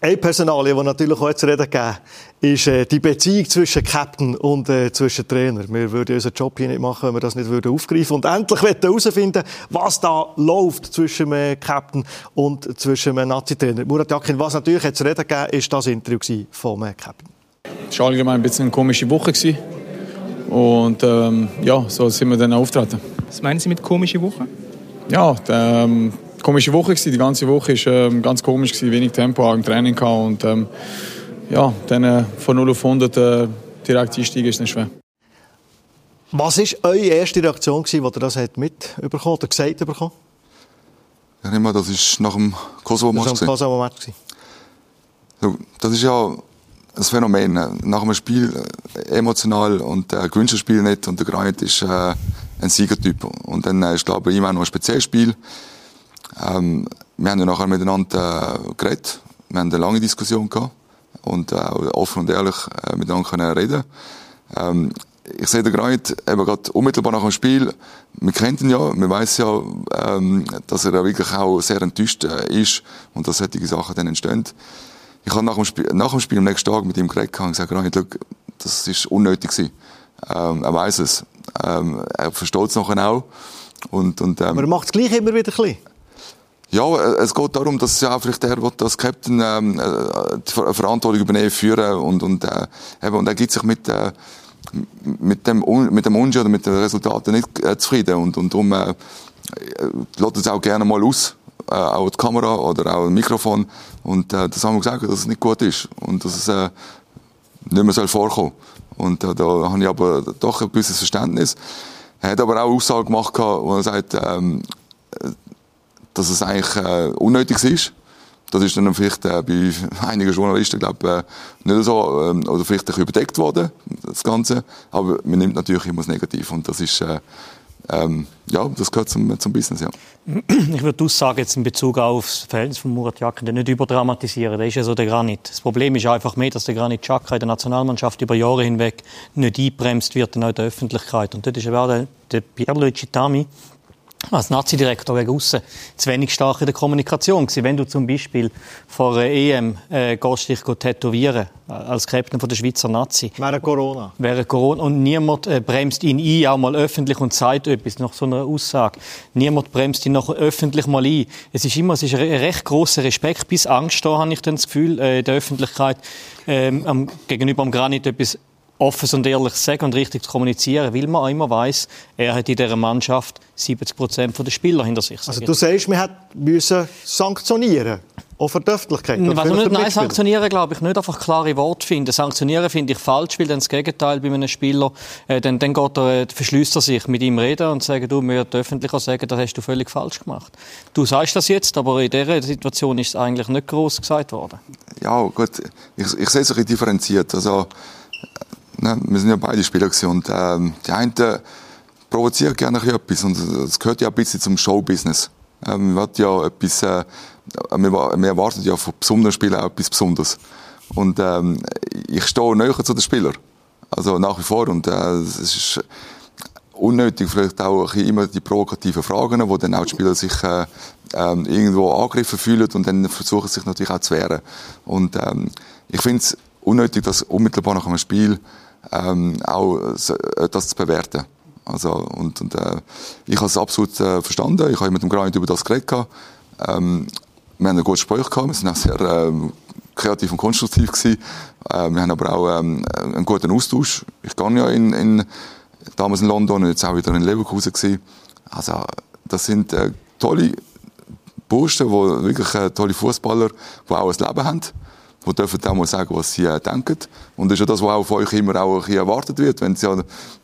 Eine Personalie, die natürlich auch zu reden gegeben ist äh, die Beziehung zwischen Captain und äh, zwischen Trainer. Wir würden unseren Job hier nicht machen, wenn wir das nicht würden aufgreifen und endlich herausfinden, was da läuft zwischen dem Captain und zwischen dem Nazi-Trainer. Murat Yakin, was natürlich jetzt zu reden gegeben ist das Interview vom Captain. Es war allgemein ein bisschen eine komische Woche. Und ähm, ja, so sind wir dann auftreten. Was meinen Sie mit komische Woche? Ja, ähm, komische Woche gewesen. Die ganze Woche war ähm, ganz komisch gewesen, wenig Tempo auch im Training gehabt und ähm, ja, dann äh, von 0 auf 100 äh, direkt einsteigen ist nicht schwer. Was war eure erste Reaktion, als ihr das mitbekommen oder gesagt bekommen? Mal, das ist nach dem Kosovo-Match. Das war Kosovo-Match. Das ist ja ein Phänomen. Nach einem Spiel äh, emotional und äh, gewünscht das Spiel nicht und der Granit ist äh, ein Siegertyp. Und dann äh, ist, glaube ich, immer noch ein spezielles Spiel. Ähm, wir haben ja nachher miteinander äh, geredet. Wir haben eine lange Diskussion gehabt und äh, offen und ehrlich äh, miteinander können reden. Ähm, ich sehe den Grant eben gerade unmittelbar nach dem Spiel. Wir kennen ihn ja, wir wissen ja, ähm, dass er wirklich auch sehr enttäuscht äh, ist und dass solche Sachen dann entstehen. Ich habe nach dem Spiel, nach dem Spiel am nächsten Tag mit ihm geredet und gesagt, Grant, das ist unnötig gewesen. Ähm, er weiß es. Ähm, er versteht es nachher auch. Und, und, ähm, Aber er macht es gleich immer wieder ein bisschen. Ja, äh, es geht darum, dass ja vielleicht er will, als Captain ähm, äh, die Verantwortung übernehmen, führen und und äh, eben, und er gibt sich mit äh, mit dem mit dem Wunsch oder mit den Resultaten nicht äh, zufrieden und und darum äh, lässt es auch gerne mal aus, äh, auch die Kamera oder auch das Mikrofon und äh, das haben wir gesagt, dass es nicht gut ist und dass es äh, nicht mehr soll vorkommen und äh, da habe ich aber doch ein gewisses Verständnis. Er hat aber auch Aussagen gemacht, wo er sagt, ähm, dass es eigentlich äh, unnötig ist. Das ist dann vielleicht äh, bei einigen Journalisten, glaube äh, nicht so, äh, oder vielleicht ein bisschen überdeckt worden, das Ganze. Aber man nimmt natürlich immer das Negativ und das ist, äh, ähm, ja, das gehört zum, zum Business, ja. Ich würde aussagen, jetzt in Bezug auf das Verhältnis von Murat Jakin nicht überdramatisieren. Der ist ja so der Granit. Das Problem ist einfach mehr, dass der Granit Xhaka in der Nationalmannschaft über Jahre hinweg nicht einbremst wird in der Öffentlichkeit. Und dort ist eben auch der, der Pierluigi Tami, als Nazi-Direktor wegen aussen zu wenig stark in der Kommunikation gewesen. Wenn du zum Beispiel vor einer EM äh, gehst dich tätowieren äh, als Captain von der Schweizer Nazi. Während Corona. Während Corona. Und niemand äh, bremst ihn ein, auch mal öffentlich und sagt etwas nach so einer Aussage. Niemand bremst ihn noch öffentlich mal ein. Es ist immer, es ist ein recht großer Respekt, bis Angst da, habe ich dann das Gefühl, äh, in der Öffentlichkeit ähm, am, gegenüber dem Granit etwas offen und ehrlich zu sagen und richtig zu kommunizieren, weil man auch immer weiß, er hat in dieser Mannschaft 70 Prozent der Spieler hinter sich. Also du sagst, wir müssen sanktionieren auch für die Öffentlichkeit? Was nicht, nein, sanktionieren glaube ich nicht, einfach klare Worte finden. Sanktionieren finde ich falsch, weil dann das Gegenteil bei einem Spieler, äh, dann, dann geht er, äh, verschließt er sich mit ihm reden und sagt, du, mir öffentlicher sagen, das hast du völlig falsch gemacht. Du sagst das jetzt, aber in dieser Situation ist es eigentlich nicht groß gesagt worden. Ja, gut, ich, ich sehe es ein bisschen differenziert. Also, Ne, wir sind ja beide Spieler gewesen. und ähm, die einen provozieren gerne etwas und es gehört ja ein bisschen zum Showbusiness. Ähm, man ja etwas, äh, wir, wir erwarten ja von besonderen Spielern auch etwas Besonderes. Und ähm, ich stehe näher zu den Spielern. Also nach wie vor. Und äh, es ist unnötig, vielleicht auch immer die provokativen Fragen, wo dann auch die Spieler sich äh, äh, irgendwo angegriffen fühlen und dann versuchen sich natürlich auch zu wehren. Und ähm, ich finde es unnötig, dass unmittelbar nach einem Spiel ähm, auch äh, das zu bewerten. Also, und, und äh, ich habe es absolut äh, verstanden. Ich habe mit dem Granit über das geredet. Ähm, wir haben ein gutes Gespräch gehabt. Wir sind auch sehr ähm, kreativ und konstruktiv gewesen. Äh, wir haben aber auch ähm, einen guten Austausch. Ich gehe ja in, in, damals in London und jetzt auch wieder in Leverkusen gewesen. Also, das sind äh, tolle Burschen, die wirklich äh, tolle Fußballer, die auch ein Leben haben die dürfen auch mal sagen, was sie äh, denken. Und das ist ja das, was auch von euch immer auch ein bisschen erwartet wird. Wenn sie, ja,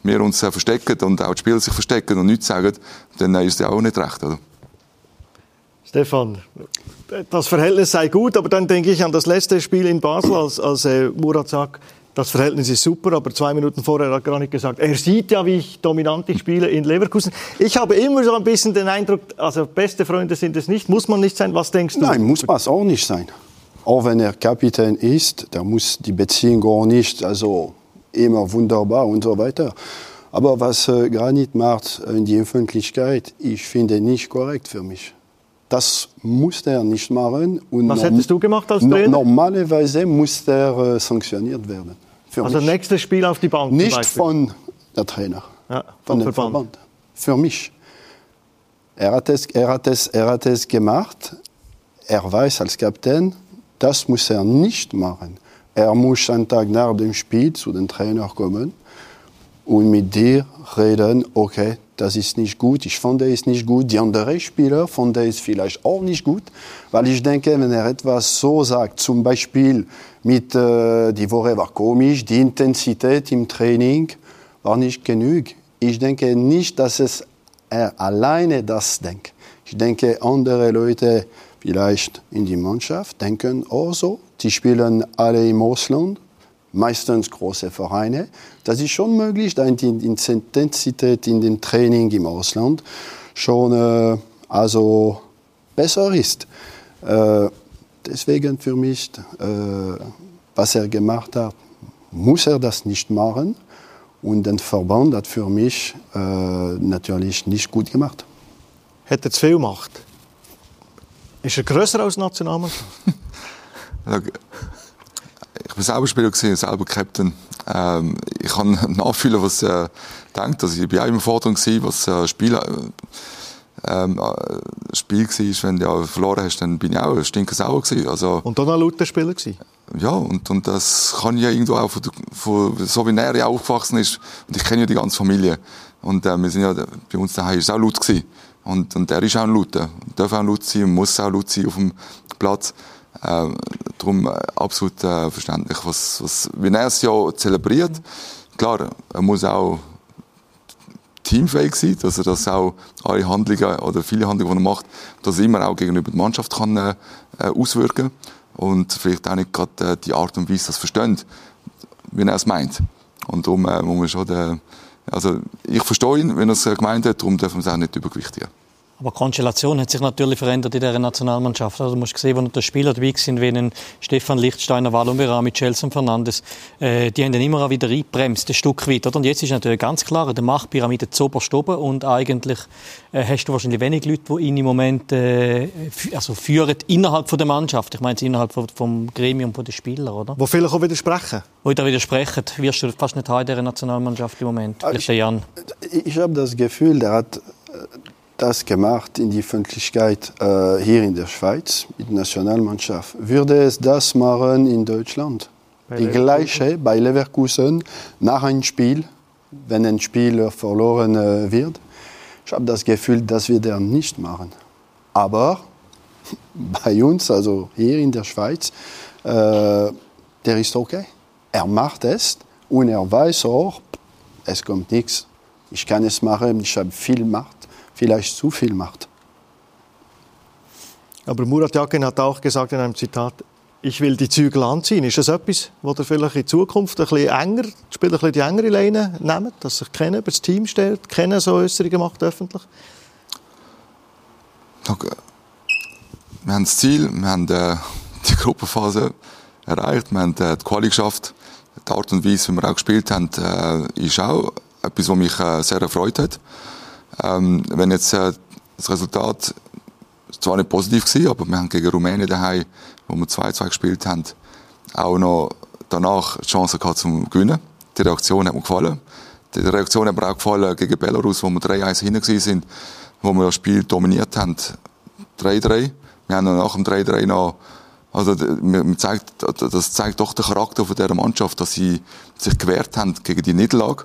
wir uns äh, verstecken und auch die Spieler sich verstecken und nichts sagen, dann äh, ist das auch nicht recht. Oder? Stefan, das Verhältnis sei gut, aber dann denke ich an das letzte Spiel in Basel, als, als äh, Murat sagt, das Verhältnis ist super, aber zwei Minuten vorher hat er gar nicht gesagt, er sieht ja, wie ich dominant spiele in Leverkusen. Ich habe immer so ein bisschen den Eindruck, also beste Freunde sind es nicht, muss man nicht sein. Was denkst du? Nein, muss man es auch nicht sein auch wenn er Kapitän ist, da muss die Beziehung gar nicht also immer wunderbar und so weiter. Aber was äh, Granit macht in die Öffentlichkeit, ich finde nicht korrekt für mich. Das muss er nicht machen. Und was hättest du gemacht als Trainer? Normalerweise muss er äh, sanktioniert werden. also mich. nächstes Spiel auf die Bank? Nicht von der Trainer, ja, von dem Verband. Verband. Für mich. Er hat, es, er, hat es, er hat es gemacht. Er weiß als Kapitän, das muss er nicht machen. Er muss einen Tag nach dem Spiel zu dem Trainer kommen und mit dir reden, okay, das ist nicht gut, ich fand es nicht gut, die anderen Spieler fanden es vielleicht auch nicht gut, weil ich denke, wenn er etwas so sagt, zum Beispiel mit, äh, die Woche war komisch, die Intensität im Training war nicht genug. Ich denke nicht, dass es er alleine das denkt. Ich denke, andere Leute vielleicht in die Mannschaft denken, oh so, die spielen alle im Ausland, meistens große Vereine. Das ist schon möglich, da die Intensität in dem Training im Ausland schon äh, also besser ist. Äh, deswegen für mich, äh, was er gemacht hat, muss er das nicht machen. Und der Verband hat für mich äh, natürlich nicht gut gemacht. Hätte zu viel Macht? Ist er grösser als Nationalmannschaft? ich war selber Spieler, gewesen, selber Captain. Ähm, ich kann nachfühlen, was er denkt. Also ich bin auch immer Forderung gewesen, was äh, Spiel, ähm, äh, Spiel war, wenn du ja verloren hast, dann bin ich auch stinkensauer gewesen. Also, Und dann noch lauter Spieler gewesen? ja, und, und das kann ja irgendwo auch, von, von, so wie er ja aufgewachsen ist, und ich kenne ja die ganze Familie, und äh, wir sind ja, bei uns daheim ist es auch laut gewesen. Und, und er ist auch ein Lauter, darf auch laut sein, und muss auch laut sein auf dem Platz. Äh, darum äh, absolut äh, verständlich, was, was, wie er es ja zelebriert. Klar, er muss auch teamfähig sein, dass er das auch alle Handlungen oder viele Handlungen, die er macht, dass er immer auch gegenüber der Mannschaft kann äh, äh, auswirken und vielleicht auch nicht gerade äh, die Art und Weise das versteht, wie er es meint. Und darum äh, muss man schon, den, also ich verstehe ihn, wenn er es gemeint hat, darum dürfen wir es auch nicht übergewichtigen. Aber die Konstellation hat sich natürlich verändert in dieser Nationalmannschaft. Also du musst sehen, wo da Spieler dabei sind, wie ein Stefan Lichtsteiner, Wallon Berami, Chelsea Fernandes, äh, die haben dann immer wieder eingebremst, ein Stück weit. Oder? Und jetzt ist natürlich ganz klar, der Machtpyramide zoberst oben und eigentlich äh, hast du wahrscheinlich wenig Leute, die ihn im Moment äh, also führen innerhalb von der Mannschaft. Ich meine innerhalb vom, vom Gremium der Spieler, oder? Wo vielleicht auch widersprechen. Wo da widersprechen, wirst du fast nicht haben in dieser Nationalmannschaft im Moment. Vielleicht der Jan. Ich habe das Gefühl, der hat äh, das gemacht in die Öffentlichkeit äh, hier in der Schweiz mit der Nationalmannschaft. Würde es das machen in Deutschland? die gleiche bei Leverkusen nach einem Spiel, wenn ein Spiel verloren äh, wird. Ich habe das Gefühl, das wird er nicht machen. Aber bei uns, also hier in der Schweiz, äh, der ist okay. Er macht es und er weiß auch, es kommt nichts. Ich kann es machen, ich habe viel Macht, vielleicht zu viel Macht. Aber Murat Yakin hat auch gesagt in einem Zitat, ich will die Zügel anziehen. Ist das etwas, wo ihr vielleicht in Zukunft ein bisschen enger, die Spieler ein bisschen die engere Leine nehmen, dass sich kennen über das Team stellt, kennen so Äußerungen macht öffentlich? Okay. Wir haben das Ziel, wir haben äh, die Gruppenphase erreicht, wir haben äh, die Quali geschafft. Die Art und Weise, wie wir auch gespielt haben, äh, ist auch etwas, was mich sehr erfreut hat. Ähm, wenn jetzt äh, das Resultat zwar nicht positiv war, aber wir haben gegen Rumänien daheim, wo wir 2-2 gespielt haben, auch noch danach die Chance gehabt zum Gewinnen. Die Reaktion hat mir gefallen. Die Reaktion hat mir auch gefallen gegen Belarus, wo wir 3-1 hinten sind, wo wir das Spiel dominiert haben. 3-3. Wir haben dann nach dem 3-3 noch also, zeigt, das zeigt doch den Charakter von dieser Mannschaft, dass sie sich gewehrt haben gegen die Niederlage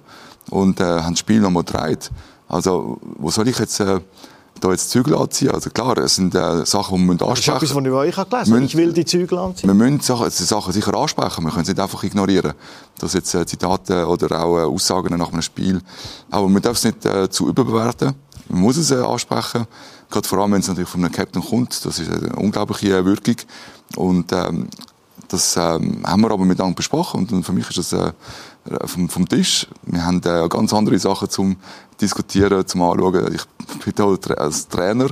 und äh, haben das Spiel nochmal gedreht. Also, wo soll ich jetzt äh, da jetzt Zügel anziehen? Also klar, es sind äh, Sachen, die wir Das ist ansprechen etwas, was ich euch gelesen habe. Ich will die Zügel anziehen. wir müssen Sachen, also Sachen sicher ansprechen. Wir können es nicht einfach ignorieren. Das jetzt äh, Zitate oder auch äh, Aussagen nach einem Spiel. Aber man darf es nicht äh, zu überbewerten. Man muss es äh, ansprechen. Gerade vor allem, wenn es natürlich von einem Captain kommt. Das ist eine unglaubliche Wirkung. Und ähm, das ähm, haben wir aber miteinander besprochen. Und, und für mich ist das äh, vom, vom Tisch. Wir haben äh, ganz andere Sachen zum Diskutieren, zum Anschauen. Ich bin tra- als Trainer.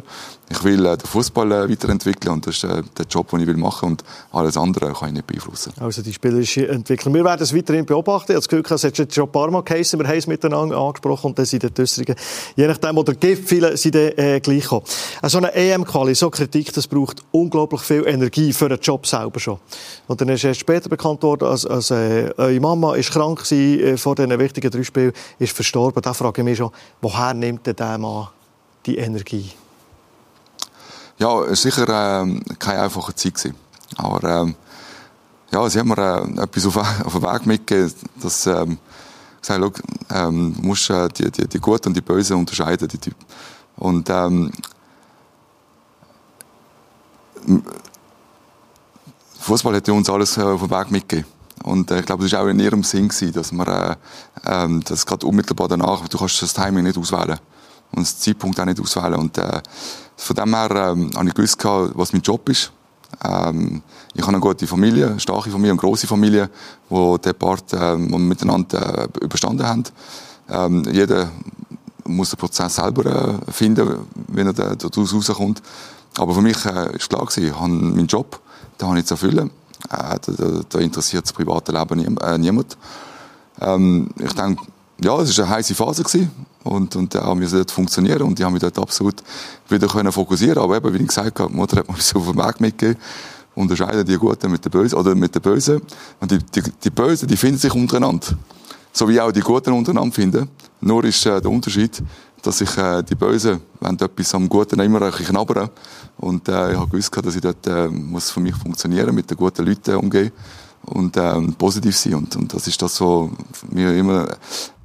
Ich will äh, den Fußball äh, weiterentwickeln und das ist äh, der Job, den ich will machen und alles andere kann ich nicht beeinflussen. Also die spielerische Entwicklung. Wir werden es weiterhin beobachten. Ich habe das Gefühl, es hat jetzt schon ein paar Mal geheißen, wir haben es miteinander angesprochen und dann sind die Äußerungen, je nachdem, oder gibt, viele sind dann, äh, gleich gekommen. Äh, So eine EM-Quali, so Kritik, das braucht unglaublich viel Energie für den Job selber schon. Und dann ist erst später bekannt worden, als, als äh, eure Mama ist krank gewesen, äh, vor diesen wichtigen drei Spielen, ist verstorben. Da frage ich mich schon, woher nimmt denn der Mann die Energie? Ja, war sicher ähm, keine einfache Zeit. Gewesen. Aber ähm, ja, sie haben mir äh, etwas auf, auf den Weg mitgegeben, dass ähm, gesagt, schau, ähm, du musst äh, die, die, die Guten und die Bösen unterscheiden. Die, die. Und ähm, Fußball hat uns alles äh, auf den Weg mitgegeben. Und äh, ich glaube, es war auch in ihrem Sinn, gewesen, dass man äh, ähm, das gerade unmittelbar danach, du kannst das Timing nicht auswählen und das Zeitpunkt auch nicht auswählen. Und äh, von dem her ähm, habe ich gewusst, was mein Job ist. Ähm, ich habe eine gute Familie, eine starke Familie, eine grosse Familie, wo der Part ähm, miteinander äh, überstanden haben. Ähm, jeder muss den Prozess selber äh, finden, wenn er da- daraus rauskommt. Aber für mich äh, ist klar gewesen, ich habe meinen Job, den habe ich zu erfüllen. Äh, da, da, interessiert das private Leben niem äh, niemand. Ähm, ich denke, ja, es war eine heiße Phase gewesen. und, und haben wir dort funktionieren und die haben mich dort absolut wieder können fokussieren. Aber eben, wie ich gesagt habe, die Mutter hat mir so auf den Weg mitgegeben. Unterscheiden die Guten mit den Bösen oder mit den Bösen. Und die, die, die Bösen, die finden sich untereinander. so wie auch die Guten untereinander finden. Nur ist äh, der Unterschied, dass ich äh, die Bösen, wenn etwas am Guten immer ein bisschen knabbern. Und äh, ich habe gewusst, dass ich dort äh, muss für mich funktionieren, mit den guten Leuten umgehen und ähm, positiv sein. Und, und das ist das, was mir immer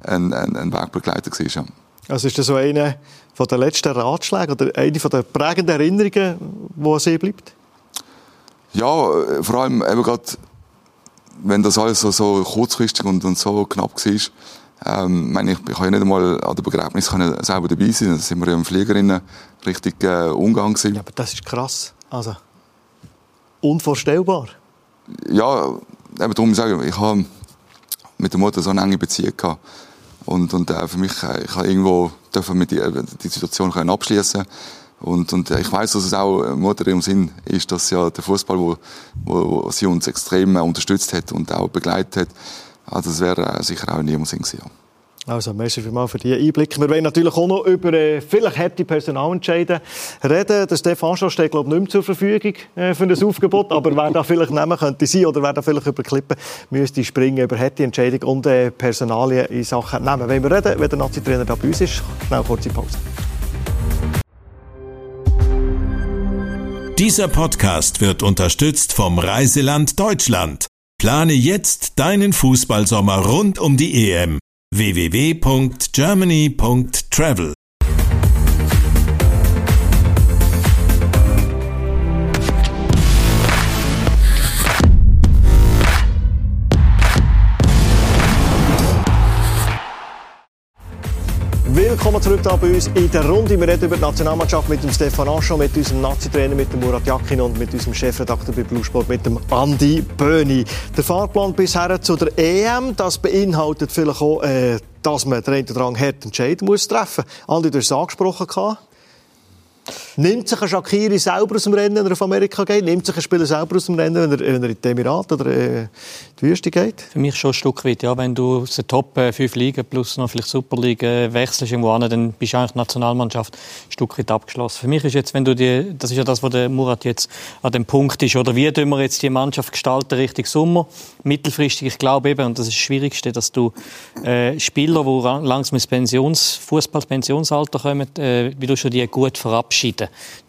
ein, ein, ein Wegbegleiter war. Also ist das so eine von den letzten Ratschlägen oder eine von den prägenden Erinnerungen, die an Sie bleibt? Ja, äh, vor allem eben gerade, wenn das alles so, so kurzfristig und, und so knapp war, ähm, meine, ich, ich kann ja nicht einmal an der Begräbnis können selber dabei sein. Da sind wir ja im Fliegerinnen richtig äh, Ungang gewesen. Ja, aber das ist krass. Also, unvorstellbar. Ja, eben darum sage ich, ich habe mit der Mutter so eine enge Beziehung gehabt. Und, und äh, für mich, äh, ich habe irgendwo dürfen mit die, äh, die Situation können abschließen und, und äh, ich weiß, dass es auch Mutter im Sinn ist, dass ja der Fußball, wo, wo, wo sie uns extrem unterstützt hat und auch begleitet hat, also das wäre sicher auch in ihrem Sinn gewesen. Ja. Also, merci vielmals für diesen Einblick. Wir wollen natürlich auch noch über äh, vielleicht harte Personalentscheide reden. Der Stefan Schau steht, glaube ich, nicht mehr zur Verfügung äh, für ein Aufgebot. Aber wer da vielleicht nehmen könnte sein oder wer da vielleicht über Klippen müsste springen über harte Entscheidung und äh, Personalien in Sachen nehmen. Wenn wir reden, wenn der Nazi-Trainer da bei uns ist, schnell kurze Pause. Dieser Podcast wird unterstützt vom Reiseland Deutschland. Plane jetzt deinen Fußballsommer rund um die EM. www.germany.travel Willkommen zurück da bei uns in der Runde. Wir reden über die Nationalmannschaft mit dem Stefan Anschau, mit unserem Nazi-Trainer, mit dem Murat Yakin und mit unserem Chefredakteur bei Bluesport, mit dem Andi Böhni. Der Fahrplan bisher zu der EM, das beinhaltet vielleicht auch, äh, dass man den einen oder anderen harten muss treffen muss. Andi, du hast es angesprochen. Gehabt. Nimmt sich ein Shakiri selber aus dem Rennen, wenn er auf Amerika geht? Nimmt sich ein Spieler selber aus dem Rennen, wenn er, wenn er in die Emirat oder äh, die Wüste geht? Für mich schon ein Stück weit. Ja, wenn du aus den Top 5 äh, Ligen plus noch vielleicht Superliga wechselst irgendwo an, dann bist du eigentlich Nationalmannschaft ein Stück weit abgeschlossen. Für mich ist jetzt, wenn du die, das ist ja das, was der Murat jetzt an dem Punkt ist, oder wie tun wir jetzt die Mannschaft gestalten Richtung Sommer? Mittelfristig, ich glaube eben, und das ist das Schwierigste, dass du äh, Spieler, die langsam ins Pensions, Fußballpensionsalter kommen, äh, wie du schon die gut verabschieden.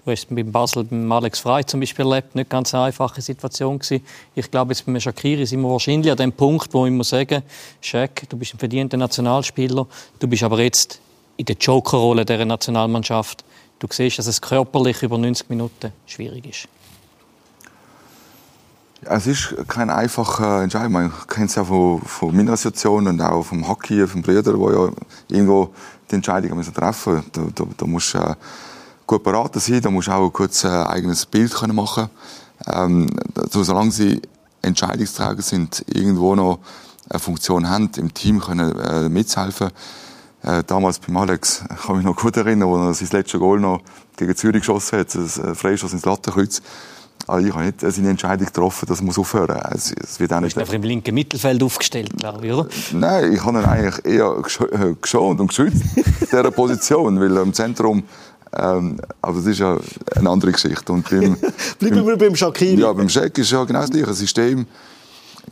Du hast bei Basel beim Alex Frey zum Beispiel erlebt, nicht ganz eine einfache Situation gewesen. Ich glaube, jetzt beim Shakiri sind wir wahrscheinlich an dem Punkt, wo ich muss sagen, Shaq, du bist ein verdienter Nationalspieler, du bist aber jetzt in der Jokerrolle der Nationalmannschaft. Du siehst, dass es körperlich über 90 Minuten schwierig ist. Es ist keine einfache Entscheidung. Man kennt es ja von, von meiner Situation und auch vom Hockey, vom Brüder, wo ja irgendwo die Entscheidung müssen treffen. Da, da, da musst äh, gut beraten sein, da musst du auch ein kurzes äh, eigenes Bild können machen ähm, also, solange sie Entscheidungsträger sind, irgendwo noch eine Funktion haben, im Team können äh, mithelfen. Äh, damals beim Alex, ich kann mich noch gut erinnern, wo er sein letztes Goal noch gegen Zürich geschossen hat, ein äh, Freischuss ins Lattenkreuz. Also ich habe nicht seine Entscheidung getroffen, das muss aufhören. Es, es wird auch nicht... Du bist im linken Mittelfeld aufgestellt, glaube ich, oder? Nein, ich habe ihn eigentlich eher äh, geschont und geschützt, in dieser Position, weil im Zentrum ähm, aber das ist ja eine andere Geschichte. Und beim, Bleiben wir beim Shakiri. Ja, beim Shaq ist ja genau das gleiche System.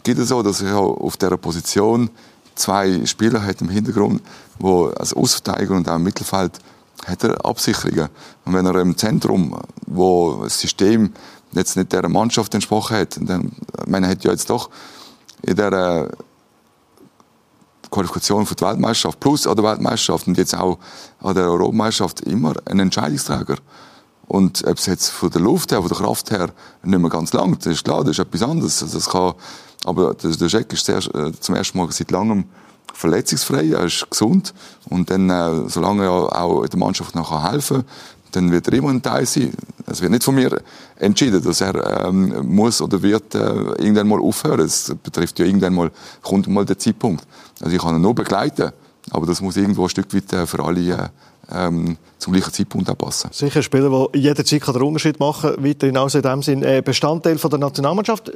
Gibt es so, dass er auf dieser Position zwei Spieler hat im Hintergrund, wo als Außenverteidiger und auch im Mittelfeld hat er Absicherungen. Und wenn er im Zentrum, wo das System jetzt nicht der Mannschaft entsprochen hat, dann, man hat ja jetzt doch in der Qualifikation für die Weltmeisterschaft plus an der Weltmeisterschaft und jetzt auch an der Europameisterschaft immer ein Entscheidungsträger. Und ob es jetzt von der Luft her, von der Kraft her nicht mehr ganz lang, das ist klar, das ist etwas anderes. Also das kann, aber der Jack ist sehr, äh, zum ersten Mal seit langem verletzungsfrei, er ist gesund und dann, äh, solange er auch der Mannschaft noch helfen kann, dann wird er immer ein Teil sein. Es wird nicht von mir entschieden, dass er ähm, muss oder wird äh, irgendwann mal aufhören. Es betrifft ja irgendwann mal, kommt mal der Zeitpunkt. Also ich kann ihn nur begleiten, aber das muss irgendwo ein Stück weit äh, für alle äh, ähm, zum gleichen Zeitpunkt auch passen. Sicher ein Spieler, der jederzeit den Unterschied machen kann, weiterhin also in dem Sinn äh, Bestandteil von der Nationalmannschaft.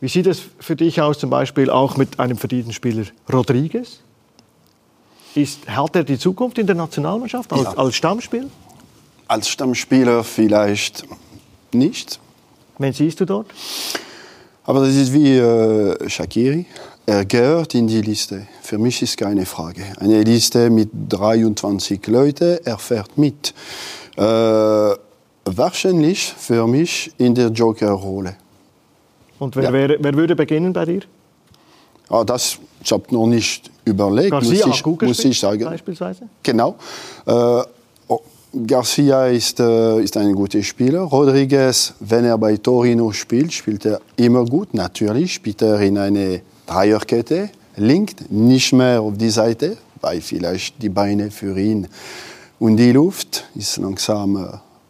Wie sieht es für dich aus, zum Beispiel auch mit einem verdienten Spieler Rodriguez? Ist, hat er die Zukunft in der Nationalmannschaft als, ja. als Stammspieler? Als Stammspieler vielleicht nicht. Wen siehst du dort? Aber das ist wie äh, Shakiri. er gehört in die Liste. Für mich ist keine Frage. Eine Liste mit 23 Leuten, er fährt mit. Äh, wahrscheinlich für mich in der Joker-Rolle. Und wer, Ja. wer, wer würde beginnen bei dir? Ah, das ich habe noch nicht überlegt, Garcia muss ich, muss ich sagen. beispielsweise. Genau. Äh, Garcia ist, äh, ist ein guter Spieler. Rodriguez, wenn er bei Torino spielt, spielt er immer gut. Natürlich spielt er in eine Dreierkette, link, nicht mehr auf die Seite, weil vielleicht die Beine für ihn und die Luft ist langsam, äh,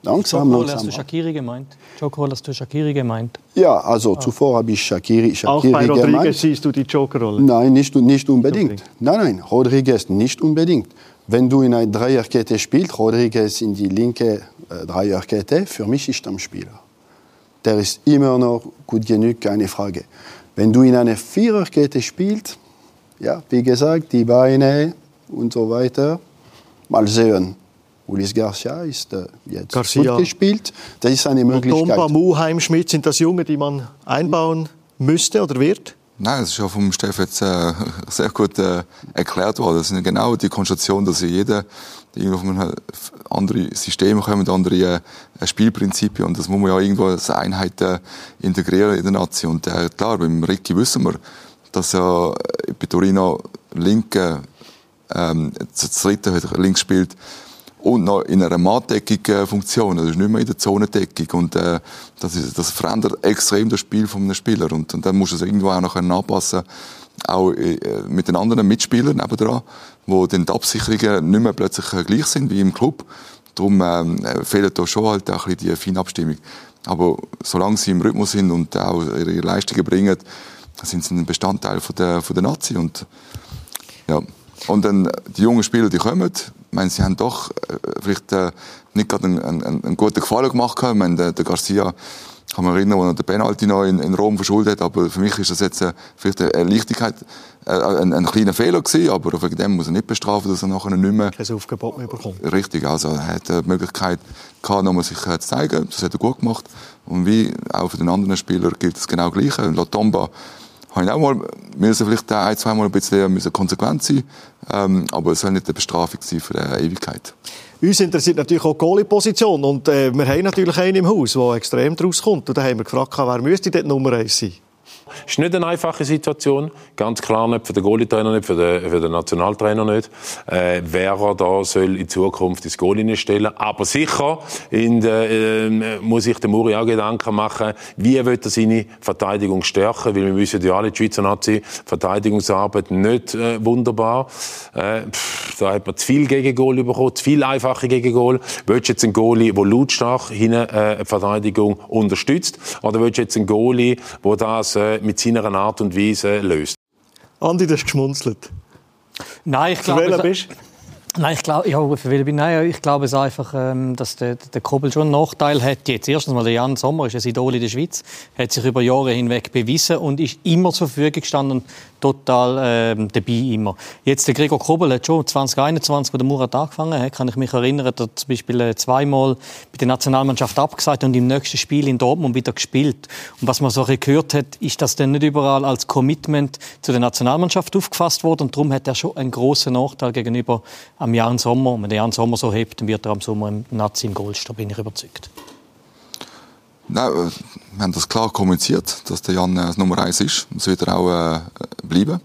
langsam, Joker, hast langsam. du Shakiri gemeint? Joker, hast du Shakiri gemeint? Ja, also zuvor habe ich Shakiri, Auch Shakiri bei Rodriguez gemeint. siehst du die Joker-Rolle. Nein, nicht, nicht unbedingt. unbedingt. Nein, nein, Rodriguez nicht unbedingt. Wenn du in einer Dreierkette spielst, Rodriguez in die linke äh, Dreierkette, für mich ist er ein Spieler. Der ist immer noch gut genug, keine Frage. Wenn du in einer Viererkette spielst, ja, wie gesagt, die Beine und so weiter, mal sehen. Ulis Garcia ist äh, jetzt Garcia. gut gespielt. Das ist eine Tomba, Möglichkeit. Muheim, Schmidt, sind das Junge, die man einbauen müsste oder wird? Nein, das ist ja vom Steff jetzt äh, sehr gut äh, erklärt worden. Das ist genau die Konstellation, dass ja jeder irgendwo von einem andere Systeme kommt, andere äh, Spielprinzipien und das muss man ja irgendwo als Einheit äh, integrieren in der Nation. Und äh, klar, beim Ricky wissen wir, dass er äh, bei Torino linke ähm, zu dritte links spielt und noch in einer matteckigen Funktion, also nicht mehr in der Zonendeckung und äh, das, ist, das verändert extrem das Spiel von einem Spieler und, und dann muss es irgendwo auch noch anpassen auch äh, mit den anderen Mitspielern nebendran, wo dann die Absicherungen nicht mehr plötzlich äh, gleich sind wie im Club. Darum ähm, äh, fehlt da schon halt auch ein bisschen die Feinabstimmung. Aber solange sie im Rhythmus sind und auch ihre Leistungen bringen, sind sie ein Bestandteil von der, von der Nazi und ja. Und dann die jungen Spieler, die kommen, ich meine, sie haben doch äh, vielleicht äh, nicht gerade einen, einen, einen guten Gefallen gemacht. Ich meine, der, der Garcia, kann man erinnern, wo er den Penalty noch in, in Rom verschuldet hat, aber für mich ist das jetzt äh, vielleicht eine Leichtigkeit, äh, ein, ein kleiner Fehler gewesen, aber wegen dem muss er nicht bestrafen, dass er nachher nicht mehr Kein Aufgebot mehr bekommen. Richtig, also er hat äh, die Möglichkeit gehabt, nochmal sich äh, zu zeigen. Das hat er gut gemacht. Und wie auch für den anderen Spieler gilt das genau Gleiche. Latomba habe ich auch mal müssen vielleicht ein, zwei Mal ein bisschen konsequent sein, ähm, aber es soll nicht eine Bestrafung sein für eine Ewigkeit. Uns interessiert natürlich auch die Goalie-Position. Und äh, wir haben natürlich einen im Haus, der extrem draus kommt. Und da haben wir gefragt, wer müsste dort Nummer 1 sein? Es ist nicht eine einfache Situation. Ganz klar nicht für den Goalie-Trainer nicht, für den, für den Nationaltrainer nicht. Äh, wer er da soll in Zukunft ins Goal stellen. Aber sicher in der, äh, muss sich der Muri auch Gedanken machen, wie will er seine Verteidigung stärken. Weil wir wissen ja alle, die Schweizer Nazi, Verteidigungsarbeit nicht äh, wunderbar. Äh, pff, da hat man zu viel Gegengol bekommen, zu viel einfache Gegengol. Willst du jetzt einen Goalie, der lautstark hinten äh, Verteidigung unterstützt? Oder willst du jetzt einen Goalie, der das äh, mit seiner Art und Weise löst? Andi, du hast geschmunzelt. Nein, ich glaube... bist du? Nein, ich glaube, ja, Nein, ich glaube es einfach, ähm, dass der, der Kobel schon einen Nachteil hat. Jetzt erstens mal der Jan Sommer ist ein Idol in der Schweiz, hat sich über Jahre hinweg bewiesen und ist immer zur Verfügung gestanden, total ähm, dabei immer. Jetzt der Gregor Kobel hat schon 2021, wo der Murat angefangen hat, kann ich mich erinnern, hat er zum Beispiel äh, zweimal bei der Nationalmannschaft abgesagt und im nächsten Spiel in Dortmund wieder gespielt. Und was man so gehört hat, ist das dann nicht überall als Commitment zu der Nationalmannschaft aufgefasst worden und darum hat er schon einen großen Nachteil gegenüber am Jan Sommer. Wenn der Jan Sommer so hebt, dann wird er am Sommer im Nazi im Goal stehen, bin ich überzeugt. Nein, äh, wir haben das klar kommuniziert, dass der Jan äh, das Nummer eins ist. Das wird er auch äh, bleiben.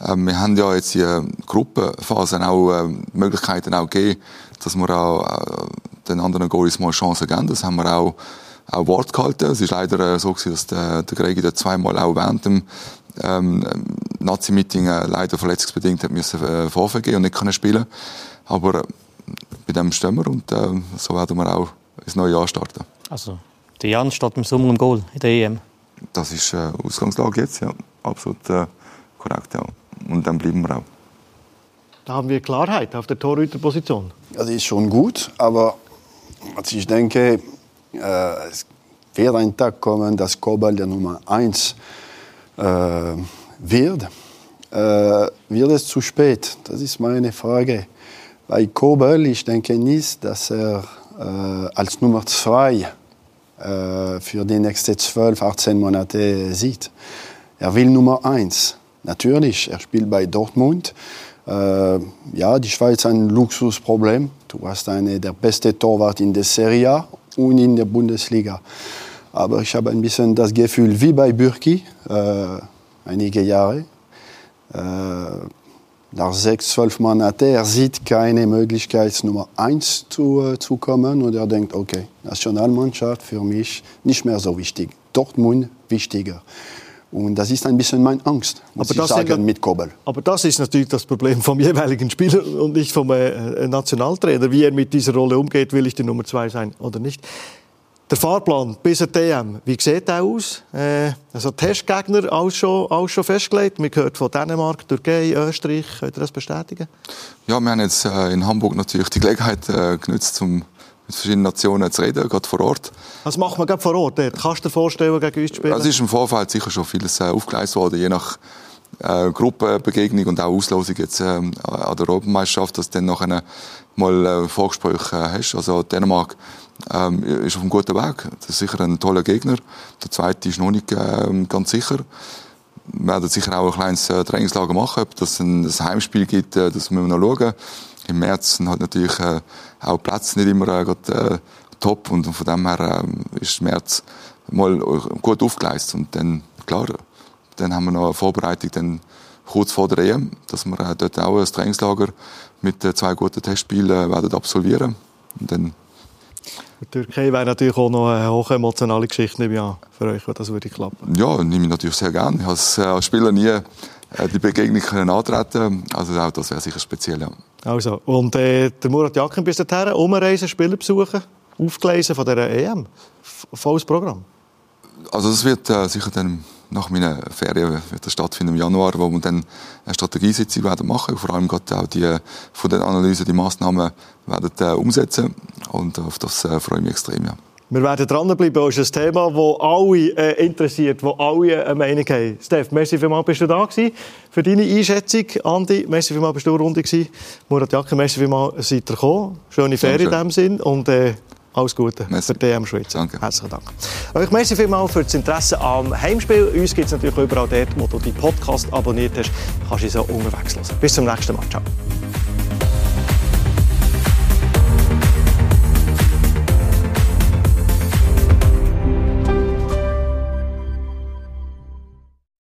Ähm, wir haben ja jetzt die äh, Gruppenphase auch äh, Möglichkeiten auch gegeben, dass wir auch äh, den anderen Goalies mal Chancen geben. Das haben wir auch, auch Wort gehalten. Es ist leider äh, so gewesen, dass der, der Gregi zweimal auch während dem ähm, Nazi-Meeting äh, leider verletzungsbedingt hat müssen äh, Vorfall und nicht können spielen. Aber äh, bei dem stehen wir und äh, so werden wir auch ins neue Jahr starten. Also, der Jan steht im Sommer im Goal in der EM. Das ist äh, Ausgangslage jetzt, ja. Absolut äh, korrekt, ja. Und dann bleiben wir auch. Da haben wir Klarheit auf der Torhüterposition. Das ist schon gut, aber also ich denke, äh, es wird ein Tag kommen, dass Kobal der Nummer 1 äh, wird. Äh, wird es zu spät? Das ist meine Frage. Bei Kobal, ich denke nicht, dass er äh, als Nummer 2 äh, für die nächsten 12, 18 Monate sieht. Er will Nummer 1. natürlich, er spielt bei Dortmund. Äh, ja, die Schweiz ein Luxusproblem. Du hast eine der beste Torwart in der Serie A und in der Bundesliga. Aber ich habe ein bisschen das Gefühl, wie bei Bürki, äh, einige Jahre. Äh, nach sechs, zwölf Monaten, er sieht keine Möglichkeit, Nummer eins zu, äh, zu kommen. Und er denkt, okay, Nationalmannschaft für mich nicht mehr so wichtig. Dortmund wichtiger. Und das ist ein bisschen meine Angst, muss aber ich sagen, sind, mit Kobel. Aber das ist natürlich das Problem vom jeweiligen Spieler und nicht vom äh, Nationaltrainer. Wie er mit dieser Rolle umgeht, will ich die Nummer zwei sein oder nicht. Der Fahrplan bis zur DM, wie sieht der aus? Äh, also Testgegner alles schon, alles schon festgelegt. Wir hören von Dänemark, Türkei, Österreich. Könnt ihr das bestätigen? Ja, wir haben jetzt äh, in Hamburg natürlich die Gelegenheit äh, genutzt, um mit verschiedenen Nationen zu reden, gerade vor Ort. Was macht man gerade vor Ort? Dort? Kannst du dir vorstellen, gegen uns zu spielen? Es ist im Vorfeld sicher schon vieles äh, aufgeleistet worden, je nach Gruppenbegegnung und auch Auslosung jetzt äh, an der Europameisterschaft, dass du dann nachher mal Vorgespräche hast. Also Dänemark ähm, ist auf einem guten Weg. Das ist sicher ein toller Gegner. Der zweite ist noch nicht äh, ganz sicher. Wir werden sicher auch ein kleines äh, Trainingslager machen. Ob das ein, ein Heimspiel gibt, äh, das müssen wir noch schauen. Im März halt natürlich äh, auch Plätze nicht immer äh, grad, äh, top und von dem her äh, ist März mal gut aufgeleistet und dann klar, dann haben wir noch eine Vorbereitung dann kurz vor der EM, dass wir äh, dort auch ein Trainingslager mit äh, zwei guten Testspielen werden absolvieren und dann die Türkei wäre natürlich auch noch eine hohe emotionale Geschichte für euch, wenn das würde klappen. Ja, nehme ich natürlich sehr gerne. Ich habe äh, als Spieler nie äh, die Begegnung können antreten Also auch das wäre sicher speziell. Ja. Also, und äh, der Murat Jakin bis dahin, umreisen, Spieler besuchen, aufgelesen von dieser EM. Volles Programm. Also das wird äh, sicher dann nach meiner Ferien wird das stattfinden im Januar, wo wir dann eine Strategiesitzung werden machen, vor allem gerade auch die von den Analysen die Maßnahmen werden äh, umsetzen und auf das äh, freue ich mich extrem. Ja. Wir werden dranbleiben. Das ist ein Thema, das alle äh, interessiert, wo alle eine Meinung haben. Steph, merci vielmals, bist du da gewesen für deine Einschätzung. Andi, merci vielmals, bist du Runde gewesen. Murat Jacke, merci vielmals, seid ihr gekommen. Schöne Ferien in diesem Sinn und äh, alles Gute merci. für DM Schweiz. Danke. Herzlichen Dank. Euch merci vielmals für das Interesse am Heimspiel. Uns gibt es natürlich überall dort, wo du die Podcast abonniert hast. Kannst du so unterwegs hören. Bis zum nächsten Mal. Ciao.